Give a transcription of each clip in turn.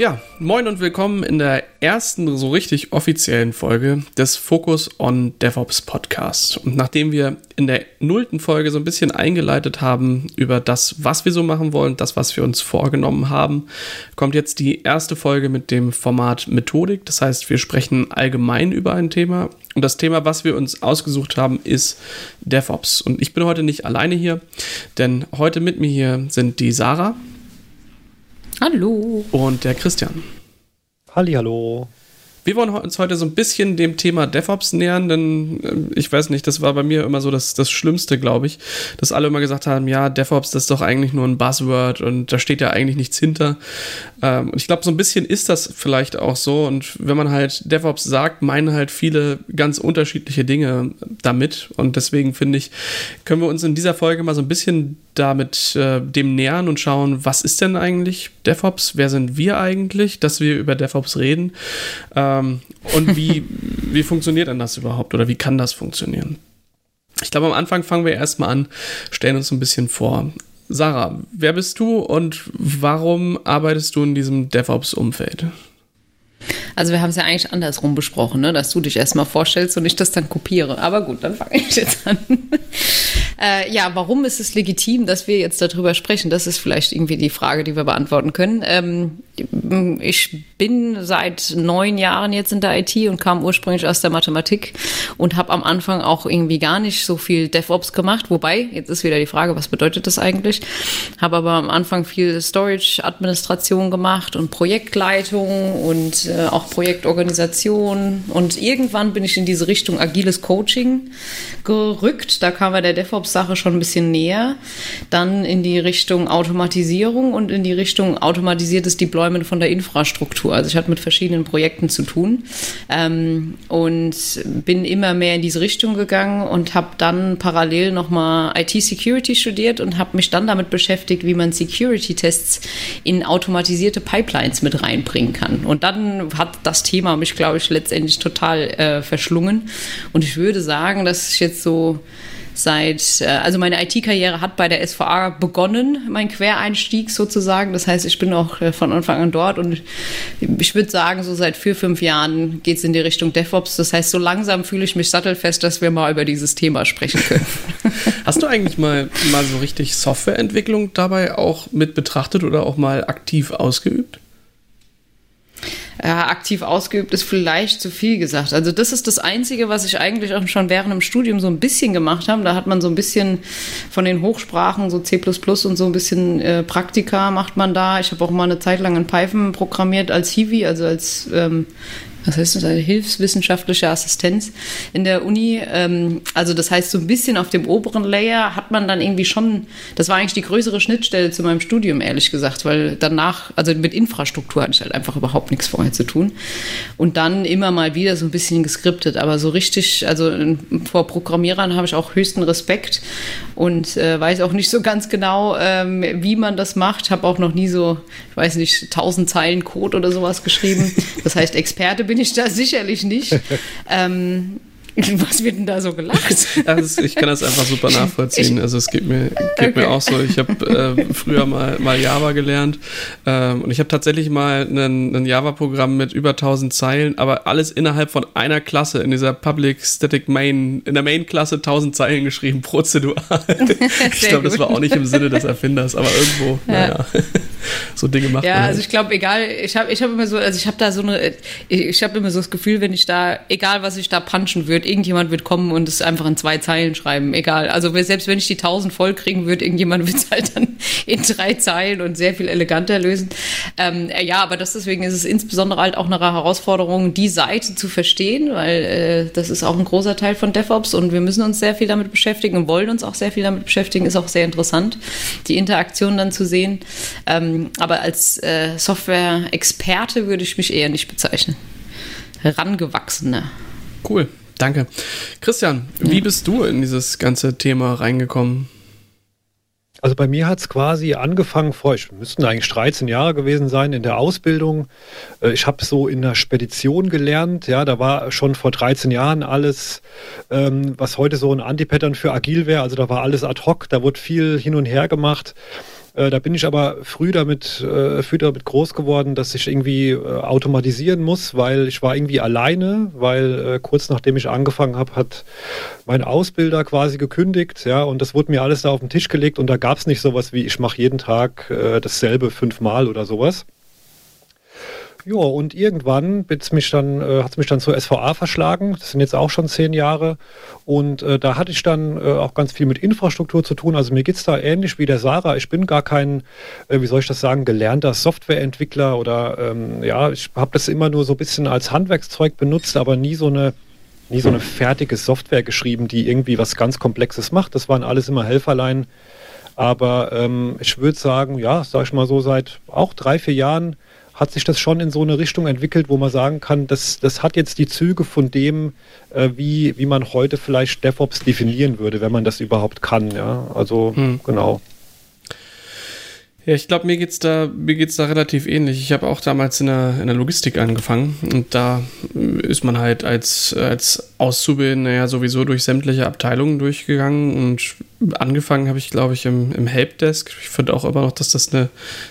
Ja, moin und willkommen in der ersten so richtig offiziellen Folge des Focus on DevOps Podcast. Und nachdem wir in der nullten Folge so ein bisschen eingeleitet haben über das, was wir so machen wollen, das, was wir uns vorgenommen haben, kommt jetzt die erste Folge mit dem Format Methodik. Das heißt, wir sprechen allgemein über ein Thema. Und das Thema, was wir uns ausgesucht haben, ist DevOps. Und ich bin heute nicht alleine hier, denn heute mit mir hier sind die Sarah. Hallo. Und der Christian. Hallo. Wir wollen uns heute so ein bisschen dem Thema DevOps nähern, denn äh, ich weiß nicht, das war bei mir immer so das, das Schlimmste, glaube ich, dass alle immer gesagt haben, ja, DevOps, das ist doch eigentlich nur ein Buzzword und da steht ja eigentlich nichts hinter. Ähm, und ich glaube, so ein bisschen ist das vielleicht auch so. Und wenn man halt DevOps sagt, meinen halt viele ganz unterschiedliche Dinge damit. Und deswegen finde ich, können wir uns in dieser Folge mal so ein bisschen damit äh, dem nähern und schauen, was ist denn eigentlich DevOps? Wer sind wir eigentlich, dass wir über DevOps reden? Ähm, und wie, wie funktioniert denn das überhaupt oder wie kann das funktionieren? Ich glaube, am Anfang fangen wir erstmal an, stellen uns ein bisschen vor. Sarah, wer bist du und warum arbeitest du in diesem DevOps-Umfeld? Also wir haben es ja eigentlich andersrum besprochen, ne? dass du dich erstmal vorstellst und ich das dann kopiere. Aber gut, dann fange ich jetzt an. äh, ja, warum ist es legitim, dass wir jetzt darüber sprechen? Das ist vielleicht irgendwie die Frage, die wir beantworten können. Ähm, ich bin seit neun Jahren jetzt in der IT und kam ursprünglich aus der Mathematik und habe am Anfang auch irgendwie gar nicht so viel DevOps gemacht. Wobei, jetzt ist wieder die Frage, was bedeutet das eigentlich? Habe aber am Anfang viel Storage-Administration gemacht und Projektleitung und äh, auch Projektorganisation. Und irgendwann bin ich in diese Richtung agiles Coaching gerückt. Da kam wir der DevOps-Sache schon ein bisschen näher. Dann in die Richtung Automatisierung und in die Richtung automatisiertes Deployment von der Infrastruktur. Also ich hatte mit verschiedenen Projekten zu tun ähm, und bin immer mehr in diese Richtung gegangen und habe dann parallel nochmal IT-Security studiert und habe mich dann damit beschäftigt, wie man Security-Tests in automatisierte Pipelines mit reinbringen kann. Und dann hat das Thema mich, glaube ich, letztendlich total äh, verschlungen. Und ich würde sagen, dass ich jetzt so seit, äh, also meine IT-Karriere hat bei der SVA begonnen, mein Quereinstieg sozusagen. Das heißt, ich bin auch äh, von Anfang an dort und ich würde sagen, so seit vier, fünf Jahren geht es in die Richtung DevOps. Das heißt, so langsam fühle ich mich sattelfest, dass wir mal über dieses Thema sprechen können. Hast du eigentlich mal, mal so richtig Softwareentwicklung dabei auch mit betrachtet oder auch mal aktiv ausgeübt? Ja, aktiv ausgeübt ist vielleicht zu viel gesagt. Also das ist das Einzige, was ich eigentlich auch schon während dem Studium so ein bisschen gemacht habe. Da hat man so ein bisschen von den Hochsprachen, so C++ und so ein bisschen äh, Praktika macht man da. Ich habe auch mal eine Zeit lang in Python programmiert als Hiwi, also als ähm, was heißt das, eine hilfswissenschaftliche Assistenz in der Uni. Ähm, also das heißt, so ein bisschen auf dem oberen Layer hat man dann irgendwie schon, das war eigentlich die größere Schnittstelle zu meinem Studium, ehrlich gesagt, weil danach, also mit Infrastruktur hatte ich halt einfach überhaupt nichts vorher zu tun. Und dann immer mal wieder so ein bisschen geskriptet, aber so richtig, also vor Programmierern habe ich auch höchsten Respekt und äh, weiß auch nicht so ganz genau, ähm, wie man das macht. Habe auch noch nie so, ich weiß nicht, tausend Zeilen Code oder sowas geschrieben. Das heißt, Experte bin ich da sicherlich nicht. ähm, Was wird denn da so gelacht? Also ich kann das einfach super nachvollziehen. Also es geht mir, geht okay. mir auch so. Ich habe äh, früher mal, mal Java gelernt ähm, und ich habe tatsächlich mal ein Java-Programm mit über 1000 Zeilen, aber alles innerhalb von einer Klasse in dieser Public Static Main, in der Main-Klasse 1000 Zeilen geschrieben, prozedural. ich glaube, das war auch nicht im Sinne des Erfinders, aber irgendwo, ja. naja, so Dinge macht ja, also halt. ich glaube, egal, ich habe ich hab immer so, also ich habe da so eine, ich, habe immer so das Gefühl, wenn ich da, egal was ich da punchen würde, irgendjemand wird kommen und es einfach in zwei Zeilen schreiben, egal. Also selbst wenn ich die 1000 voll kriegen würde, irgendjemand wird es halt dann in drei Zeilen und sehr viel eleganter lösen. Ähm, äh, ja, aber das deswegen ist es insbesondere halt auch eine Herausforderung, die Seite zu verstehen, weil äh, das ist auch ein großer Teil von DevOps und wir müssen uns sehr viel damit beschäftigen und wollen uns auch sehr viel damit beschäftigen. Ist auch sehr interessant, die Interaktion dann zu sehen. Ähm, aber als äh, Software-Experte würde ich mich eher nicht bezeichnen. Herangewachsener. Cool. Danke. Christian, ja. wie bist du in dieses ganze Thema reingekommen? Also bei mir hat es quasi angefangen vor, ich müssten eigentlich 13 Jahre gewesen sein in der Ausbildung. Äh, ich habe so in der Spedition gelernt, ja, da war schon vor 13 Jahren alles, ähm, was heute so ein Anti-Pattern für agil wäre. Also da war alles ad hoc, da wurde viel hin und her gemacht. Äh, da bin ich aber früh damit, äh, früh damit groß geworden, dass ich irgendwie äh, automatisieren muss, weil ich war irgendwie alleine, weil äh, kurz nachdem ich angefangen habe, hat mein Ausbilder quasi gekündigt, ja, und das wurde mir alles da auf den Tisch gelegt und da gab es nicht sowas wie, ich mache jeden Tag äh, dasselbe fünfmal oder sowas. Ja, und irgendwann mich dann, äh, hat es mich dann zur SVA verschlagen. Das sind jetzt auch schon zehn Jahre. Und äh, da hatte ich dann äh, auch ganz viel mit Infrastruktur zu tun. Also mir geht es da ähnlich wie der Sarah. Ich bin gar kein, äh, wie soll ich das sagen, gelernter Softwareentwickler oder ähm, ja, ich habe das immer nur so ein bisschen als Handwerkszeug benutzt, aber nie so eine nie so eine fertige Software geschrieben, die irgendwie was ganz Komplexes macht. Das waren alles immer Helferlein. Aber ähm, ich würde sagen, ja, sag ich mal so, seit auch drei, vier Jahren hat sich das schon in so eine Richtung entwickelt, wo man sagen kann, das, das hat jetzt die Züge von dem, äh, wie, wie man heute vielleicht DevOps definieren würde, wenn man das überhaupt kann. Ja? Also hm. genau. Ja, ich glaube, mir geht's da, mir geht's da relativ ähnlich. Ich habe auch damals in der, in der Logistik angefangen und da ist man halt als, als Auszubildender ja sowieso durch sämtliche Abteilungen durchgegangen und angefangen habe ich, glaube ich, im, im Helpdesk. Ich finde auch immer noch, dass das eine,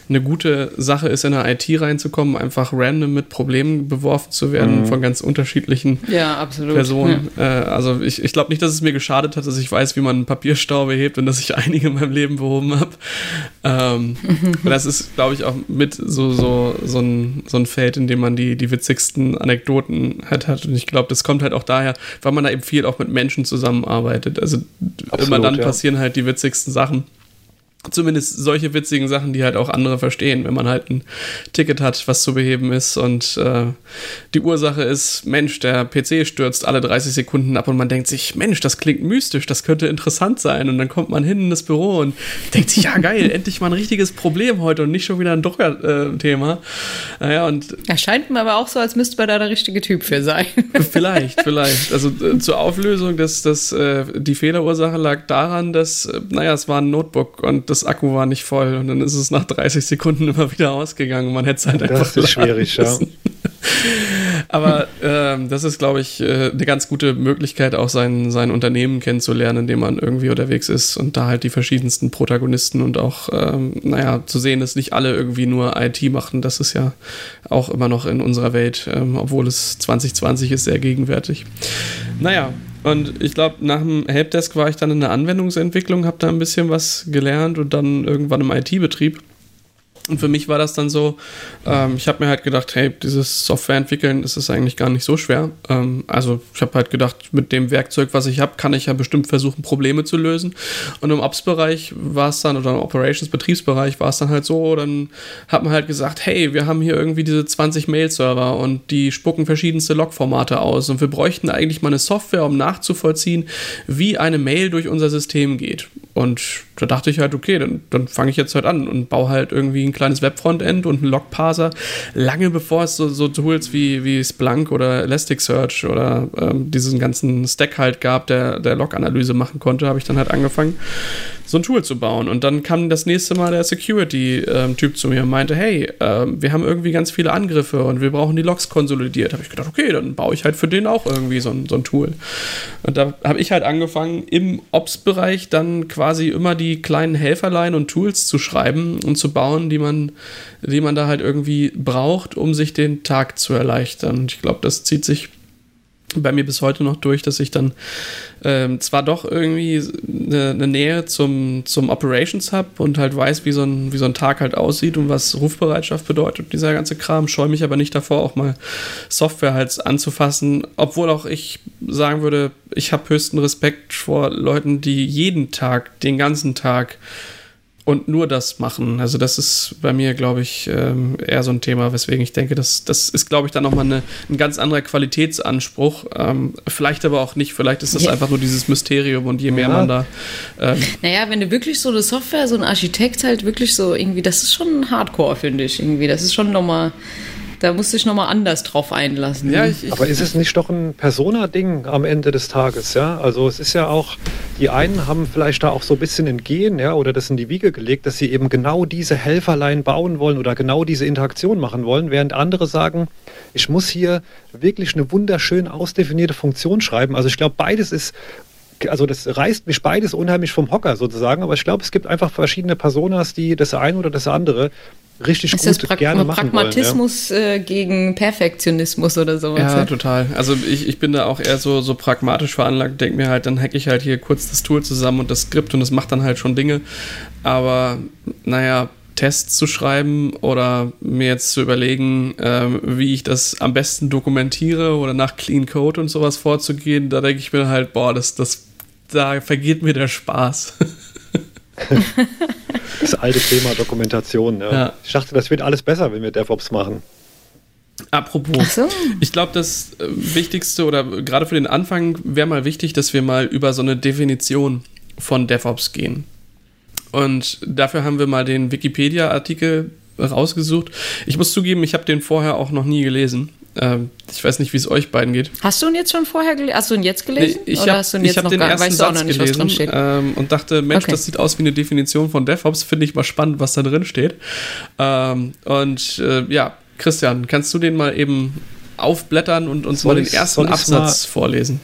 eine gute Sache ist, in der IT reinzukommen, einfach random mit Problemen beworfen zu werden mhm. von ganz unterschiedlichen ja, Personen. Ja. Äh, also ich, ich glaube nicht, dass es mir geschadet hat, dass ich weiß, wie man einen Papierstau hebt und dass ich einige in meinem Leben behoben habe. Ähm, das ist, glaube ich, auch mit so, so, so, ein, so ein Feld, in dem man die, die witzigsten Anekdoten halt hat. Und ich glaube, das kommt halt auch daher, weil man da eben viel auch mit Menschen zusammenarbeitet. Also Absolut, immer dann ja. passieren halt die witzigsten Sachen zumindest solche witzigen Sachen, die halt auch andere verstehen, wenn man halt ein Ticket hat, was zu beheben ist und äh, die Ursache ist, Mensch, der PC stürzt alle 30 Sekunden ab und man denkt sich, Mensch, das klingt mystisch, das könnte interessant sein und dann kommt man hin in das Büro und denkt sich, ja geil, endlich mal ein richtiges Problem heute und nicht schon wieder ein Drucker-Thema. Äh, naja, und Erscheint mir aber auch so, als müsste man da der richtige Typ für sein. vielleicht, vielleicht. Also äh, zur Auflösung, dass, dass äh, die Fehlerursache lag daran, dass, äh, naja, es war ein Notebook und das Akku war nicht voll und dann ist es nach 30 Sekunden immer wieder ausgegangen. Man hätte es halt einfach. Das ist schwierig, ja. Aber ähm, das ist, glaube ich, äh, eine ganz gute Möglichkeit, auch sein, sein Unternehmen kennenzulernen, in dem man irgendwie unterwegs ist und da halt die verschiedensten Protagonisten und auch, ähm, naja, zu sehen, dass nicht alle irgendwie nur IT machen. Das ist ja auch immer noch in unserer Welt, ähm, obwohl es 2020 ist, sehr gegenwärtig. Naja, und ich glaube, nach dem Helpdesk war ich dann in der Anwendungsentwicklung, habe da ein bisschen was gelernt und dann irgendwann im IT-Betrieb. Und für mich war das dann so, ähm, ich habe mir halt gedacht, hey, dieses Software entwickeln, das ist eigentlich gar nicht so schwer. Ähm, also ich habe halt gedacht, mit dem Werkzeug, was ich habe, kann ich ja bestimmt versuchen, Probleme zu lösen. Und im Ops-Bereich war es dann, oder im Operations-Betriebsbereich war es dann halt so, dann hat man halt gesagt, hey, wir haben hier irgendwie diese 20 Mail-Server und die spucken verschiedenste Log-Formate aus und wir bräuchten eigentlich mal eine Software, um nachzuvollziehen, wie eine Mail durch unser System geht. Und da dachte ich halt, okay, dann, dann fange ich jetzt halt an und baue halt irgendwie ein kleines Web-Frontend und einen Log-Parser. Lange bevor es so, so, Tools wie, wie Splunk oder Elasticsearch oder ähm, diesen ganzen Stack halt gab, der, der Log-Analyse machen konnte, habe ich dann halt angefangen, so ein Tool zu bauen. Und dann kam das nächste Mal der Security-Typ zu mir und meinte, hey, äh, wir haben irgendwie ganz viele Angriffe und wir brauchen die Logs konsolidiert. Habe ich gedacht, okay, dann baue ich halt für den auch irgendwie so ein, so ein Tool. Und da habe ich halt angefangen, im Ops-Bereich dann quasi immer die kleinen Helferlein und Tools zu schreiben und zu bauen, die man, die man da halt irgendwie braucht, um sich den Tag zu erleichtern. Und ich glaube, das zieht sich bei mir bis heute noch durch, dass ich dann ähm, zwar doch irgendwie eine, eine, Nähe zum, zum Operations habe und halt weiß, wie so, ein, wie so ein Tag halt aussieht und was Rufbereitschaft bedeutet, dieser ganze Kram, scheue mich aber nicht davor, auch mal Software halt anzufassen, obwohl auch ich sagen würde, ich habe höchsten Respekt vor Leuten, die jeden Tag, den ganzen Tag und nur das machen. Also das ist bei mir, glaube ich, ähm, eher so ein Thema, weswegen ich denke, das, das ist, glaube ich, dann nochmal eine, ein ganz anderer Qualitätsanspruch. Ähm, vielleicht aber auch nicht, vielleicht ist das ja. einfach nur dieses Mysterium und je mehr ja. man da... Ähm, naja, wenn du wirklich so eine Software, so ein Architekt halt wirklich so irgendwie, das ist schon Hardcore, finde ich irgendwie. Das ist schon nochmal da musst du dich nochmal anders drauf einlassen. Ja, ich, ich, Aber ist es nicht doch ein Persona-Ding am Ende des Tages, ja? Also es ist ja auch, die einen haben vielleicht da auch so ein bisschen entgehen, ja, oder das in die Wiege gelegt, dass sie eben genau diese Helferlein bauen wollen oder genau diese Interaktion machen wollen, während andere sagen, ich muss hier wirklich eine wunderschön ausdefinierte Funktion schreiben. Also ich glaube, beides ist also das reißt mich beides unheimlich vom Hocker sozusagen, aber ich glaube, es gibt einfach verschiedene Personas, die das eine oder das andere richtig ist gut das gerne machen Pragmatismus wollen, ja. äh, gegen Perfektionismus oder sowas. Ja, total. Also ich, ich bin da auch eher so, so pragmatisch veranlagt, denke mir halt, dann hacke ich halt hier kurz das Tool zusammen und das Skript und das macht dann halt schon Dinge. Aber naja, Tests zu schreiben oder mir jetzt zu überlegen, ähm, wie ich das am besten dokumentiere oder nach Clean Code und sowas vorzugehen, da denke ich mir halt, boah, das, das, da vergeht mir der Spaß. das alte Thema Dokumentation. Ja. ja. Ich dachte, das wird alles besser, wenn wir DevOps machen. Apropos, so. ich glaube, das äh, Wichtigste oder gerade für den Anfang wäre mal wichtig, dass wir mal über so eine Definition von DevOps gehen. Und dafür haben wir mal den Wikipedia-Artikel rausgesucht. Ich muss zugeben, ich habe den vorher auch noch nie gelesen. Ähm, ich weiß nicht, wie es euch beiden geht. Hast du ihn jetzt schon vorher gelesen? Hast du ihn jetzt gelesen? Nee, ich habe hab den ersten Satz nicht, gelesen ähm, und dachte, Mensch, okay. das sieht aus wie eine Definition von DevOps. Finde ich mal spannend, was da drin steht. Ähm, und äh, ja, Christian, kannst du den mal eben aufblättern und uns soll mal den ersten Absatz vorlesen?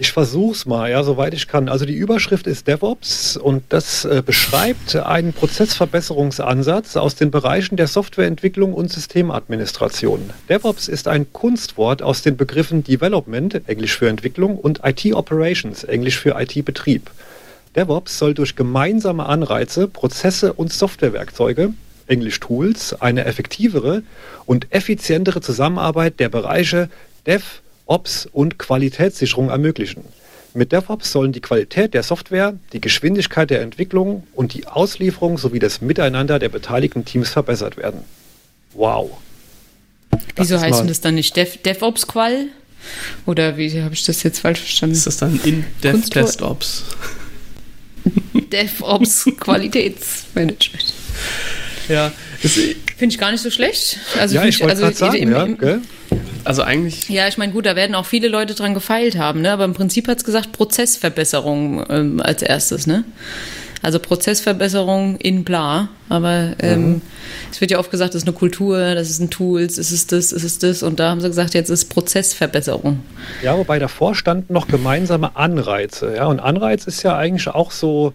Ich versuche es mal, ja, soweit ich kann. Also die Überschrift ist DevOps und das äh, beschreibt einen Prozessverbesserungsansatz aus den Bereichen der Softwareentwicklung und Systemadministration. DevOps ist ein Kunstwort aus den Begriffen Development, Englisch für Entwicklung, und IT Operations, Englisch für IT-Betrieb. DevOps soll durch gemeinsame Anreize, Prozesse und Softwarewerkzeuge, Englisch Tools, eine effektivere und effizientere Zusammenarbeit der Bereiche Dev, Ops und Qualitätssicherung ermöglichen. Mit DevOps sollen die Qualität der Software, die Geschwindigkeit der Entwicklung und die Auslieferung sowie das Miteinander der beteiligten Teams verbessert werden. Wow. Das Wieso heißt das dann nicht Dev DevOps-Qual? Oder wie habe ich das jetzt falsch verstanden? Ist das dann in DevTestOps? DevOps Qualitätsmanagement. Ja, finde ich gar nicht so schlecht. Also ja, ich wollte also, sagen, im, im, ja, also eigentlich. Ja, ich meine, gut, da werden auch viele Leute dran gefeilt haben, ne? Aber im Prinzip hat es gesagt, Prozessverbesserung ähm, als erstes, ne? Also Prozessverbesserung in bla. Aber ähm, mhm. es wird ja oft gesagt, das ist eine Kultur, das ist ein Tools, es ist das, es ist das. Und da haben sie gesagt, jetzt ist Prozessverbesserung. Ja, wobei davor standen noch gemeinsame Anreize. Ja, und Anreiz ist ja eigentlich auch so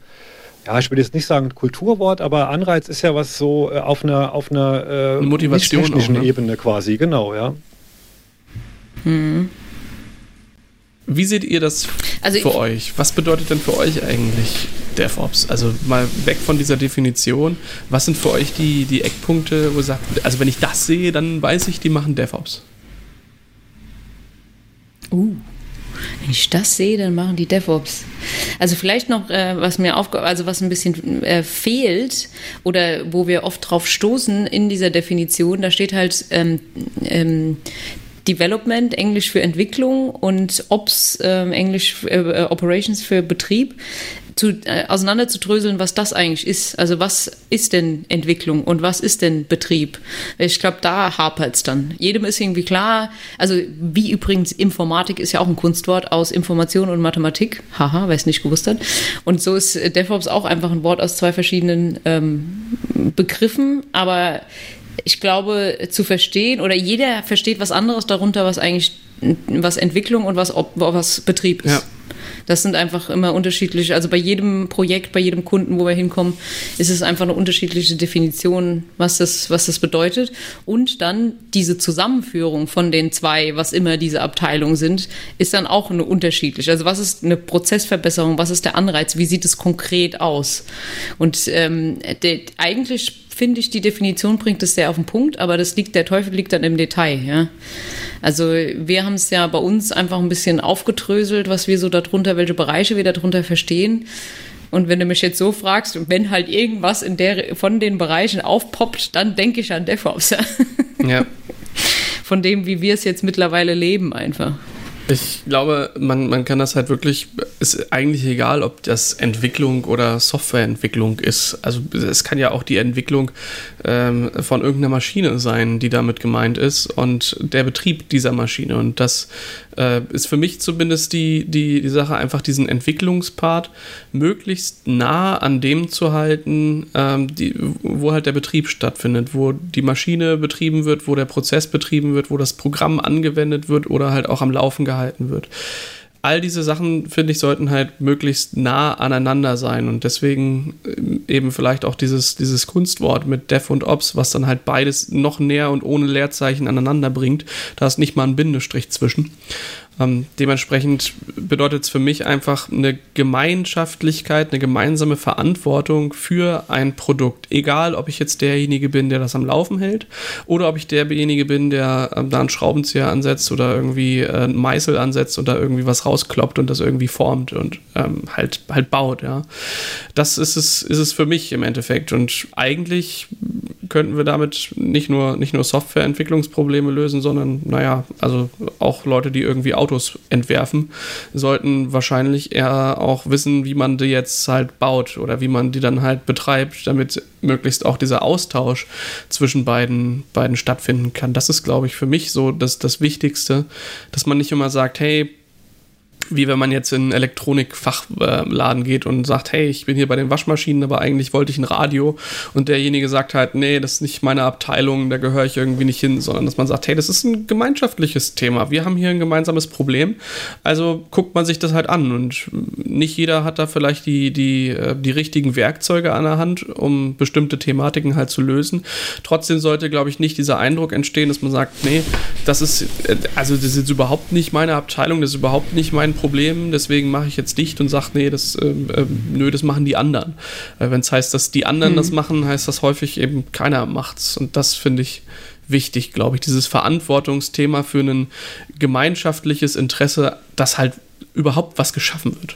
ja, ich würde jetzt nicht sagen Kulturwort, aber Anreiz ist ja was so äh, auf einer auf einer äh, Motivation technischen auch, ne? Ebene quasi, genau, ja. Hm. Wie seht ihr das also für euch? Was bedeutet denn für euch eigentlich DevOps? Also mal weg von dieser Definition. Was sind für euch die, die Eckpunkte, wo ihr sagt, also wenn ich das sehe, dann weiß ich, die machen DevOps? Uh. Wenn ich das sehe, dann machen die DevOps. Also vielleicht noch, äh, was mir aufge also was ein bisschen äh, fehlt oder wo wir oft drauf stoßen in dieser Definition, da steht halt ähm, ähm, Development, Englisch für Entwicklung und Ops, äh, Englisch äh, Operations für Betrieb, zu, äh, auseinanderzudröseln, was das eigentlich ist. Also was ist denn Entwicklung und was ist denn Betrieb? Ich glaube, da hapert es dann. Jedem ist irgendwie klar, also wie übrigens Informatik ist ja auch ein Kunstwort aus Information und Mathematik. Haha, wer es nicht gewusst hat. Und so ist DevOps auch einfach ein Wort aus zwei verschiedenen ähm, Begriffen, aber ich glaube, zu verstehen oder jeder versteht was anderes darunter, was eigentlich was Entwicklung und was, was Betrieb ist. Ja. Das sind einfach immer unterschiedliche, also bei jedem Projekt, bei jedem Kunden, wo wir hinkommen, ist es einfach eine unterschiedliche Definition, was das, was das bedeutet. Und dann diese Zusammenführung von den zwei, was immer diese Abteilungen sind, ist dann auch eine unterschiedliche. Also was ist eine Prozessverbesserung, was ist der Anreiz, wie sieht es konkret aus? Und ähm, der, eigentlich finde ich, die Definition bringt es sehr auf den Punkt, aber das liegt, der Teufel liegt dann im Detail, ja. Also wir haben es ja bei uns einfach ein bisschen aufgedröselt, was wir so darunter, welche Bereiche wir darunter verstehen. Und wenn du mich jetzt so fragst, wenn halt irgendwas in der, von den Bereichen aufpoppt, dann denke ich an DevOps. Ja. Von dem, wie wir es jetzt mittlerweile leben, einfach. Ich glaube, man, man kann das halt wirklich, ist eigentlich egal, ob das Entwicklung oder Softwareentwicklung ist. Also es kann ja auch die Entwicklung ähm, von irgendeiner Maschine sein, die damit gemeint ist und der Betrieb dieser Maschine. Und das äh, ist für mich zumindest die, die, die Sache, einfach diesen Entwicklungspart möglichst nah an dem zu halten, ähm, die, wo halt der Betrieb stattfindet, wo die Maschine betrieben wird, wo der Prozess betrieben wird, wo das Programm angewendet wird oder halt auch am Laufen gehalten wird. all diese Sachen, finde ich, sollten halt möglichst nah aneinander sein und deswegen ähm, eben vielleicht auch dieses, dieses Kunstwort mit Dev und Ops, was dann halt beides noch näher und ohne Leerzeichen aneinander bringt. Da ist nicht mal ein Bindestrich zwischen. Ähm, dementsprechend bedeutet es für mich einfach eine Gemeinschaftlichkeit, eine gemeinsame Verantwortung für ein Produkt. Egal, ob ich jetzt derjenige bin, der das am Laufen hält oder ob ich derjenige bin, der ähm, da einen Schraubenzieher ansetzt oder irgendwie äh, einen Meißel ansetzt und da irgendwie was rauskloppt und das irgendwie formt und ähm, halt, halt baut. Ja. Das ist es, ist es für mich im Endeffekt. Und eigentlich könnten wir damit nicht nur, nicht nur Softwareentwicklungsprobleme lösen, sondern, naja, also auch Leute, die irgendwie Autos entwerfen, sollten wahrscheinlich eher auch wissen, wie man die jetzt halt baut oder wie man die dann halt betreibt, damit möglichst auch dieser Austausch zwischen beiden, beiden stattfinden kann. Das ist, glaube ich, für mich so das, das Wichtigste, dass man nicht immer sagt, hey, wie wenn man jetzt in einen Elektronikfachladen geht und sagt, hey, ich bin hier bei den Waschmaschinen, aber eigentlich wollte ich ein Radio. Und derjenige sagt halt, nee, das ist nicht meine Abteilung, da gehöre ich irgendwie nicht hin, sondern dass man sagt, hey, das ist ein gemeinschaftliches Thema, wir haben hier ein gemeinsames Problem, also guckt man sich das halt an. Und nicht jeder hat da vielleicht die, die, äh, die richtigen Werkzeuge an der Hand, um bestimmte Thematiken halt zu lösen. Trotzdem sollte, glaube ich, nicht dieser Eindruck entstehen, dass man sagt, nee, das ist, äh, also das ist überhaupt nicht meine Abteilung, das ist überhaupt nicht mein Problem, deswegen mache ich jetzt dicht und sage, nee, das, äh, äh, nö, das machen die anderen. Äh, Wenn es heißt, dass die anderen mhm. das machen, heißt das häufig eben, keiner macht's. Und das finde ich wichtig, glaube ich, dieses Verantwortungsthema für ein gemeinschaftliches Interesse, dass halt überhaupt was geschaffen wird.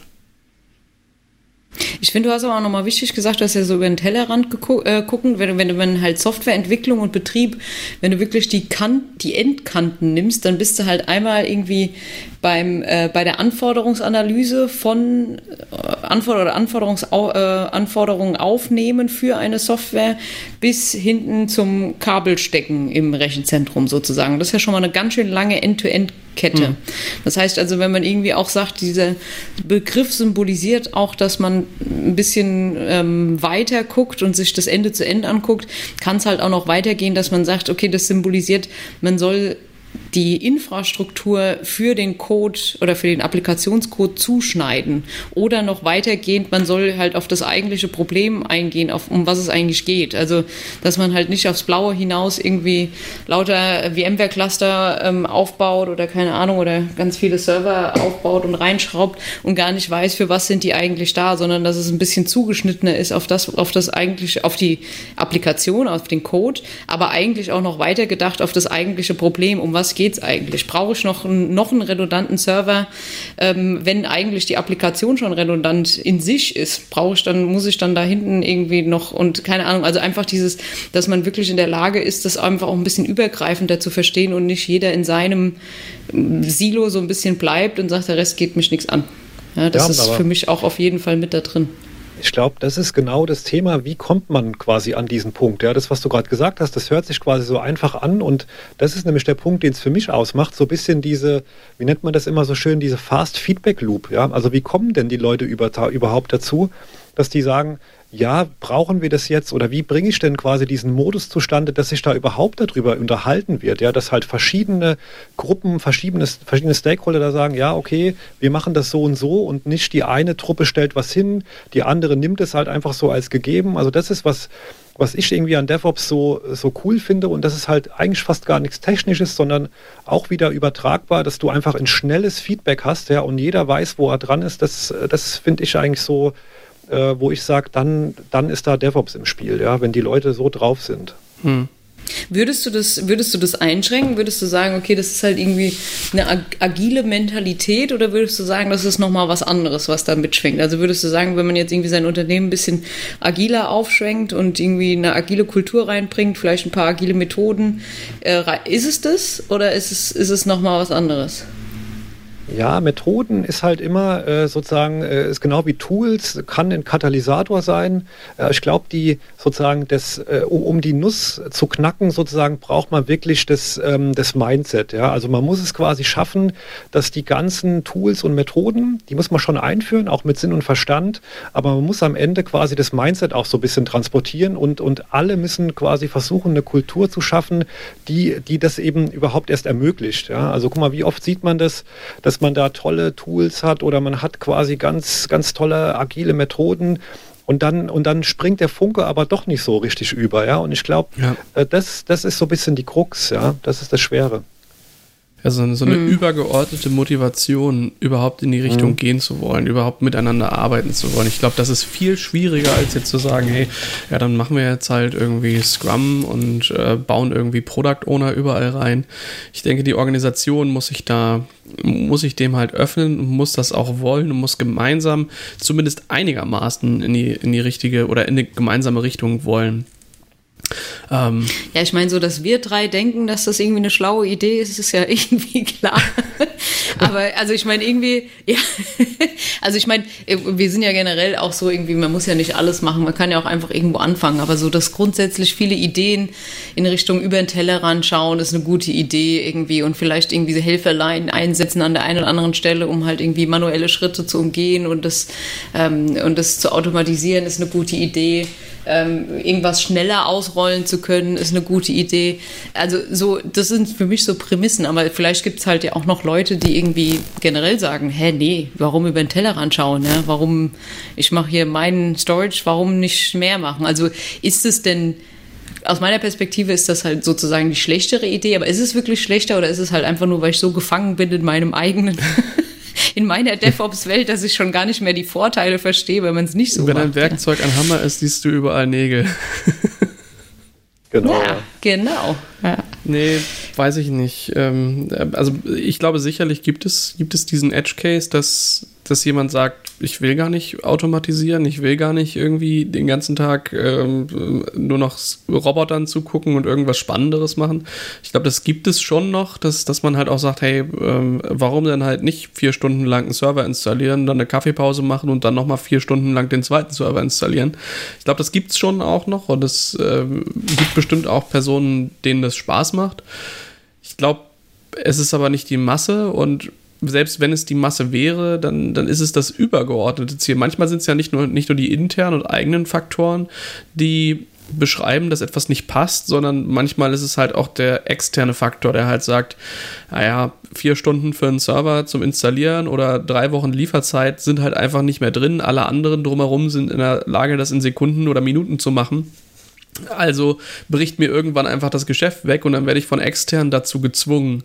Ich finde, du hast aber auch nochmal wichtig gesagt, dass ja so über den Tellerrand äh, gucken, wenn, wenn du wenn halt Softwareentwicklung und Betrieb, wenn du wirklich die, Kant, die Endkanten nimmst, dann bist du halt einmal irgendwie beim, äh, bei der Anforderungsanalyse von äh, Anforder oder Anforderungs, äh, Anforderungen aufnehmen für eine Software bis hinten zum Kabelstecken im Rechenzentrum sozusagen. Das ist ja schon mal eine ganz schön lange End-to-End-Kette. Mhm. Das heißt also, wenn man irgendwie auch sagt, dieser Begriff symbolisiert auch, dass man ein bisschen ähm, weiter guckt und sich das Ende zu Ende anguckt, kann es halt auch noch weitergehen, dass man sagt, okay, das symbolisiert, man soll die Infrastruktur für den Code oder für den Applikationscode zuschneiden. Oder noch weitergehend, man soll halt auf das eigentliche Problem eingehen, auf, um was es eigentlich geht. Also, dass man halt nicht aufs Blaue hinaus irgendwie lauter VMware-Cluster ähm, aufbaut oder keine Ahnung oder ganz viele Server aufbaut und reinschraubt und gar nicht weiß, für was sind die eigentlich da, sondern dass es ein bisschen zugeschnittener ist auf das, auf das eigentlich, auf die Applikation, auf den Code, aber eigentlich auch noch weiter gedacht auf das eigentliche Problem, um was geht es eigentlich? Brauche ich noch, einen, noch einen redundanten Server, ähm, wenn eigentlich die Applikation schon redundant in sich ist? Brauche ich dann, muss ich dann da hinten irgendwie noch und keine Ahnung, also einfach dieses, dass man wirklich in der Lage ist, das einfach auch ein bisschen übergreifender zu verstehen und nicht jeder in seinem Silo so ein bisschen bleibt und sagt, der Rest geht mich nichts an. Ja, das ja, ist für mich auch auf jeden Fall mit da drin. Ich glaube, das ist genau das Thema, wie kommt man quasi an diesen Punkt. Ja, das, was du gerade gesagt hast, das hört sich quasi so einfach an und das ist nämlich der Punkt, den es für mich ausmacht, so ein bisschen diese, wie nennt man das immer so schön, diese Fast Feedback Loop. Ja, also wie kommen denn die Leute über, überhaupt dazu, dass die sagen, ja, brauchen wir das jetzt oder wie bringe ich denn quasi diesen Modus zustande, dass sich da überhaupt darüber unterhalten wird, ja, dass halt verschiedene Gruppen, verschiedene, verschiedene Stakeholder da sagen, ja, okay, wir machen das so und so und nicht die eine Truppe stellt was hin, die andere nimmt es halt einfach so als gegeben. Also das ist was, was ich irgendwie an DevOps so, so cool finde und das ist halt eigentlich fast gar nichts Technisches, sondern auch wieder übertragbar, dass du einfach ein schnelles Feedback hast, ja, und jeder weiß, wo er dran ist. Das, das finde ich eigentlich so, äh, wo ich sage, dann, dann ist da DevOps im Spiel, ja, wenn die Leute so drauf sind. Hm. Würdest du das, würdest du das einschränken? Würdest du sagen, okay, das ist halt irgendwie eine agile Mentalität oder würdest du sagen, das ist nochmal was anderes, was da mitschwingt? Also würdest du sagen, wenn man jetzt irgendwie sein Unternehmen ein bisschen agiler aufschwenkt und irgendwie eine agile Kultur reinbringt, vielleicht ein paar agile Methoden, äh, ist es das oder ist es, ist es nochmal was anderes? Ja, Methoden ist halt immer äh, sozusagen, äh, ist genau wie Tools, kann ein Katalysator sein. Äh, ich glaube, die sozusagen, das, äh, um, um, die Nuss zu knacken, sozusagen, braucht man wirklich das, ähm, das Mindset. Ja? Also man muss es quasi schaffen, dass die ganzen Tools und Methoden, die muss man schon einführen, auch mit Sinn und Verstand, aber man muss am Ende quasi das Mindset auch so ein bisschen transportieren und, und alle müssen quasi versuchen, eine Kultur zu schaffen, die, die das eben überhaupt erst ermöglicht. Ja? Also guck mal, wie oft sieht man das, dass dass man da tolle Tools hat oder man hat quasi ganz, ganz tolle agile Methoden und dann, und dann springt der Funke aber doch nicht so richtig über, ja. Und ich glaube, ja. äh, das, das ist so ein bisschen die Krux, ja. Das ist das Schwere. Also so eine mhm. übergeordnete Motivation, überhaupt in die Richtung mhm. gehen zu wollen, überhaupt miteinander arbeiten zu wollen. Ich glaube, das ist viel schwieriger, als jetzt zu sagen, hey, ja, dann machen wir jetzt halt irgendwie Scrum und äh, bauen irgendwie Product Owner überall rein. Ich denke, die Organisation muss sich da, muss sich dem halt öffnen und muss das auch wollen und muss gemeinsam zumindest einigermaßen in die, in die richtige oder in die gemeinsame Richtung wollen. Ähm, ja, ich meine, so, dass wir drei denken, dass das irgendwie eine schlaue Idee ist, ist ja irgendwie klar. Aber also ich meine, irgendwie, ja, also ich meine, wir sind ja generell auch so irgendwie, man muss ja nicht alles machen, man kann ja auch einfach irgendwo anfangen. Aber so, dass grundsätzlich viele Ideen in Richtung über den Tellerrand schauen, ist eine gute Idee irgendwie und vielleicht irgendwie Helferlein einsetzen an der einen oder anderen Stelle, um halt irgendwie manuelle Schritte zu umgehen und das, ähm, und das zu automatisieren, ist eine gute Idee ähm, irgendwas schneller ausrollen zu können, ist eine gute Idee. Also so, das sind für mich so Prämissen, aber vielleicht gibt es halt ja auch noch Leute, die irgendwie generell sagen, hä, nee, warum über den Tellerrand schauen, ja? warum, ich mache hier meinen Storage, warum nicht mehr machen? Also ist es denn aus meiner Perspektive ist das halt sozusagen die schlechtere Idee, aber ist es wirklich schlechter oder ist es halt einfach nur, weil ich so gefangen bin in meinem eigenen in meiner DevOps-Welt, dass ich schon gar nicht mehr die Vorteile verstehe, wenn man es nicht so Wenn macht. ein Werkzeug ein Hammer ist, siehst du überall Nägel. Genau. Ja, genau. Ja. Nee, weiß ich nicht. Ähm, also ich glaube, sicherlich gibt es, gibt es diesen Edge Case, dass dass jemand sagt, ich will gar nicht automatisieren, ich will gar nicht irgendwie den ganzen Tag ähm, nur noch Robotern zugucken und irgendwas Spannenderes machen. Ich glaube, das gibt es schon noch, dass, dass man halt auch sagt, hey, ähm, warum denn halt nicht vier Stunden lang einen Server installieren, dann eine Kaffeepause machen und dann nochmal vier Stunden lang den zweiten Server installieren. Ich glaube, das gibt es schon auch noch und es ähm, gibt bestimmt auch Personen, denen das Spaß macht. Ich glaube, es ist aber nicht die Masse und selbst wenn es die Masse wäre, dann, dann ist es das übergeordnete Ziel. Manchmal sind es ja nicht nur, nicht nur die internen und eigenen Faktoren, die beschreiben, dass etwas nicht passt, sondern manchmal ist es halt auch der externe Faktor, der halt sagt, naja, vier Stunden für einen Server zum Installieren oder drei Wochen Lieferzeit sind halt einfach nicht mehr drin. Alle anderen drumherum sind in der Lage, das in Sekunden oder Minuten zu machen. Also bricht mir irgendwann einfach das Geschäft weg und dann werde ich von extern dazu gezwungen.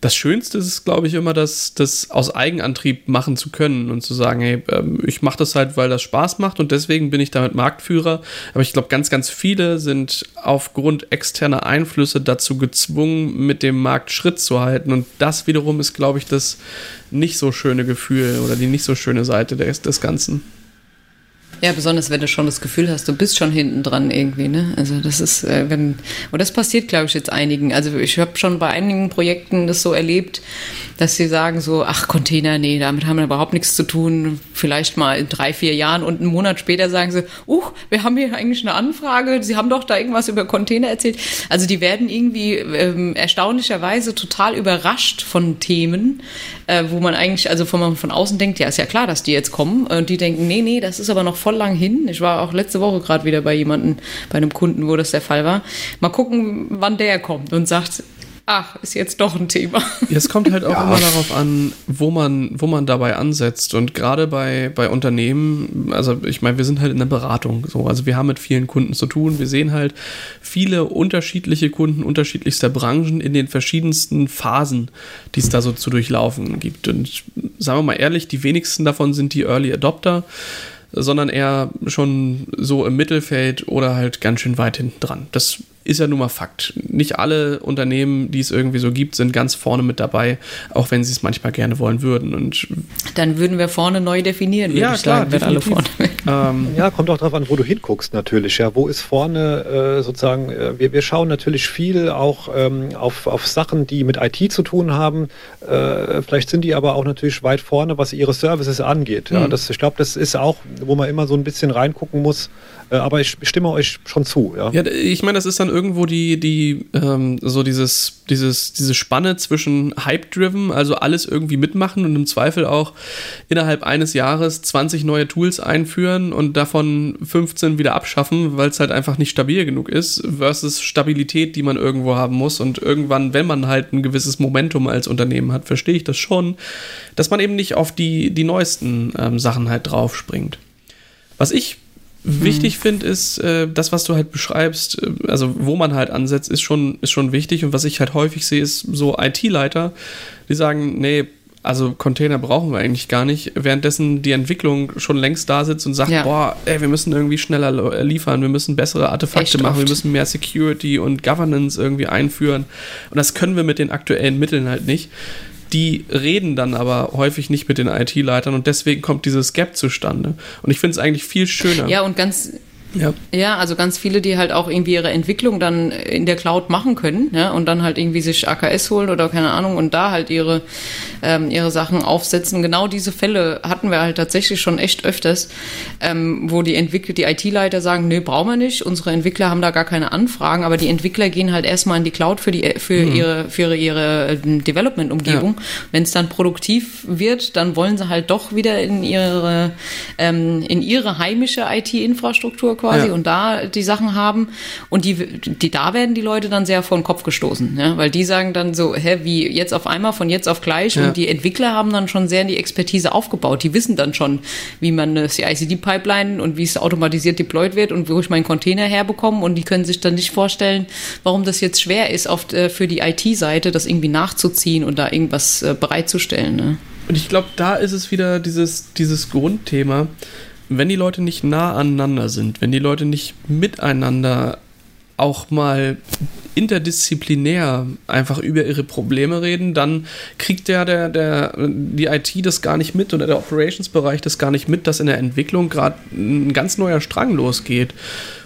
Das Schönste ist, glaube ich, immer, das, das aus Eigenantrieb machen zu können und zu sagen, hey, ähm, ich mache das halt, weil das Spaß macht und deswegen bin ich damit Marktführer. Aber ich glaube, ganz, ganz viele sind aufgrund externer Einflüsse dazu gezwungen, mit dem Markt Schritt zu halten. Und das wiederum ist, glaube ich, das nicht so schöne Gefühl oder die nicht so schöne Seite des, des Ganzen. Ja, besonders wenn du schon das Gefühl hast, du bist schon hinten dran irgendwie, ne? Also das ist, äh, wenn, und das passiert, glaube ich, jetzt einigen. Also ich habe schon bei einigen Projekten das so erlebt, dass sie sagen so, ach, Container, nee, damit haben wir überhaupt nichts zu tun. Vielleicht mal in drei, vier Jahren und einen Monat später sagen sie, uh, wir haben hier eigentlich eine Anfrage, sie haben doch da irgendwas über Container erzählt. Also die werden irgendwie ähm, erstaunlicherweise total überrascht von Themen, äh, wo man eigentlich, also von, von außen denkt, ja, ist ja klar, dass die jetzt kommen. Und die denken, nee, nee, das ist aber noch voll lang hin. Ich war auch letzte Woche gerade wieder bei jemandem, bei einem Kunden, wo das der Fall war. Mal gucken, wann der kommt und sagt, ach, ist jetzt doch ein Thema. Ja, es kommt halt auch ja. immer darauf an, wo man, wo man dabei ansetzt. Und gerade bei, bei Unternehmen, also ich meine, wir sind halt in der Beratung so. Also wir haben mit vielen Kunden zu tun. Wir sehen halt viele unterschiedliche Kunden unterschiedlichster Branchen in den verschiedensten Phasen, die es da so zu durchlaufen gibt. Und sagen wir mal ehrlich, die wenigsten davon sind die Early Adopter sondern eher schon so im Mittelfeld oder halt ganz schön weit hinten dran. Das ist ja nun mal Fakt. Nicht alle Unternehmen, die es irgendwie so gibt, sind ganz vorne mit dabei, auch wenn sie es manchmal gerne wollen würden. Und Dann würden wir vorne neu definieren, würde ja, ich klar, sagen, alle vorne. Ähm, ja, kommt auch darauf an, wo du hinguckst natürlich. Ja, wo ist vorne äh, sozusagen, äh, wir, wir schauen natürlich viel auch ähm, auf, auf Sachen, die mit IT zu tun haben. Äh, vielleicht sind die aber auch natürlich weit vorne, was ihre Services angeht. Ja, mhm. das, ich glaube, das ist auch, wo man immer so ein bisschen reingucken muss, äh, aber ich stimme euch schon zu. Ja, ja ich meine, das ist dann irgendwo die, die ähm, so dieses, dieses, diese Spanne zwischen Hype-driven, also alles irgendwie mitmachen und im Zweifel auch innerhalb eines Jahres 20 neue Tools einführen und davon 15 wieder abschaffen, weil es halt einfach nicht stabil genug ist, versus Stabilität, die man irgendwo haben muss. Und irgendwann, wenn man halt ein gewisses Momentum als Unternehmen hat, verstehe ich das schon, dass man eben nicht auf die, die neuesten ähm, Sachen halt draufspringt. Was ich wichtig hm. finde, ist, äh, das, was du halt beschreibst, äh, also wo man halt ansetzt, ist schon, ist schon wichtig. Und was ich halt häufig sehe, ist so IT-Leiter, die sagen, nee, also Container brauchen wir eigentlich gar nicht, währenddessen die Entwicklung schon längst da sitzt und sagt, ja. boah, ey, wir müssen irgendwie schneller äh, liefern, wir müssen bessere Artefakte Echt machen, oft. wir müssen mehr Security und Governance irgendwie einführen. Und das können wir mit den aktuellen Mitteln halt nicht. Die reden dann aber häufig nicht mit den IT-Leitern und deswegen kommt dieses Gap zustande. Und ich finde es eigentlich viel schöner. Ja, und ganz, ja. ja, also ganz viele, die halt auch irgendwie ihre Entwicklung dann in der Cloud machen können ja, und dann halt irgendwie sich AKS holen oder keine Ahnung und da halt ihre, ähm, ihre Sachen aufsetzen. Genau diese Fälle hatten wir halt tatsächlich schon echt öfters, ähm, wo die Entwickler, die IT-Leiter sagen, nee, brauchen wir nicht, unsere Entwickler haben da gar keine Anfragen, aber die Entwickler gehen halt erstmal in die Cloud für, die, für mhm. ihre, für ihre, ähm, Development-Umgebung. Ja. Wenn es dann produktiv wird, dann wollen sie halt doch wieder in ihre, ähm, in ihre heimische IT-Infrastruktur quasi ja. und da die Sachen haben. Und die, die, da werden die Leute dann sehr vor den Kopf gestoßen, ja? weil die sagen dann so, hä, wie jetzt auf einmal, von jetzt auf gleich. Ja. Und die Entwickler haben dann schon sehr die Expertise aufgebaut. Die wissen dann schon, wie man eine CICD-Pipeline und wie es automatisiert deployed wird und wo ich meinen Container herbekomme. Und die können sich dann nicht vorstellen, warum das jetzt schwer ist, oft äh, für die IT-Seite das irgendwie nachzuziehen und da irgendwas äh, bereitzustellen. Ne? Und ich glaube, da ist es wieder dieses, dieses Grundthema wenn die Leute nicht nah aneinander sind, wenn die Leute nicht miteinander auch mal interdisziplinär einfach über ihre Probleme reden, dann kriegt der, der, der, die IT das gar nicht mit oder der Operations-Bereich das gar nicht mit, dass in der Entwicklung gerade ein ganz neuer Strang losgeht.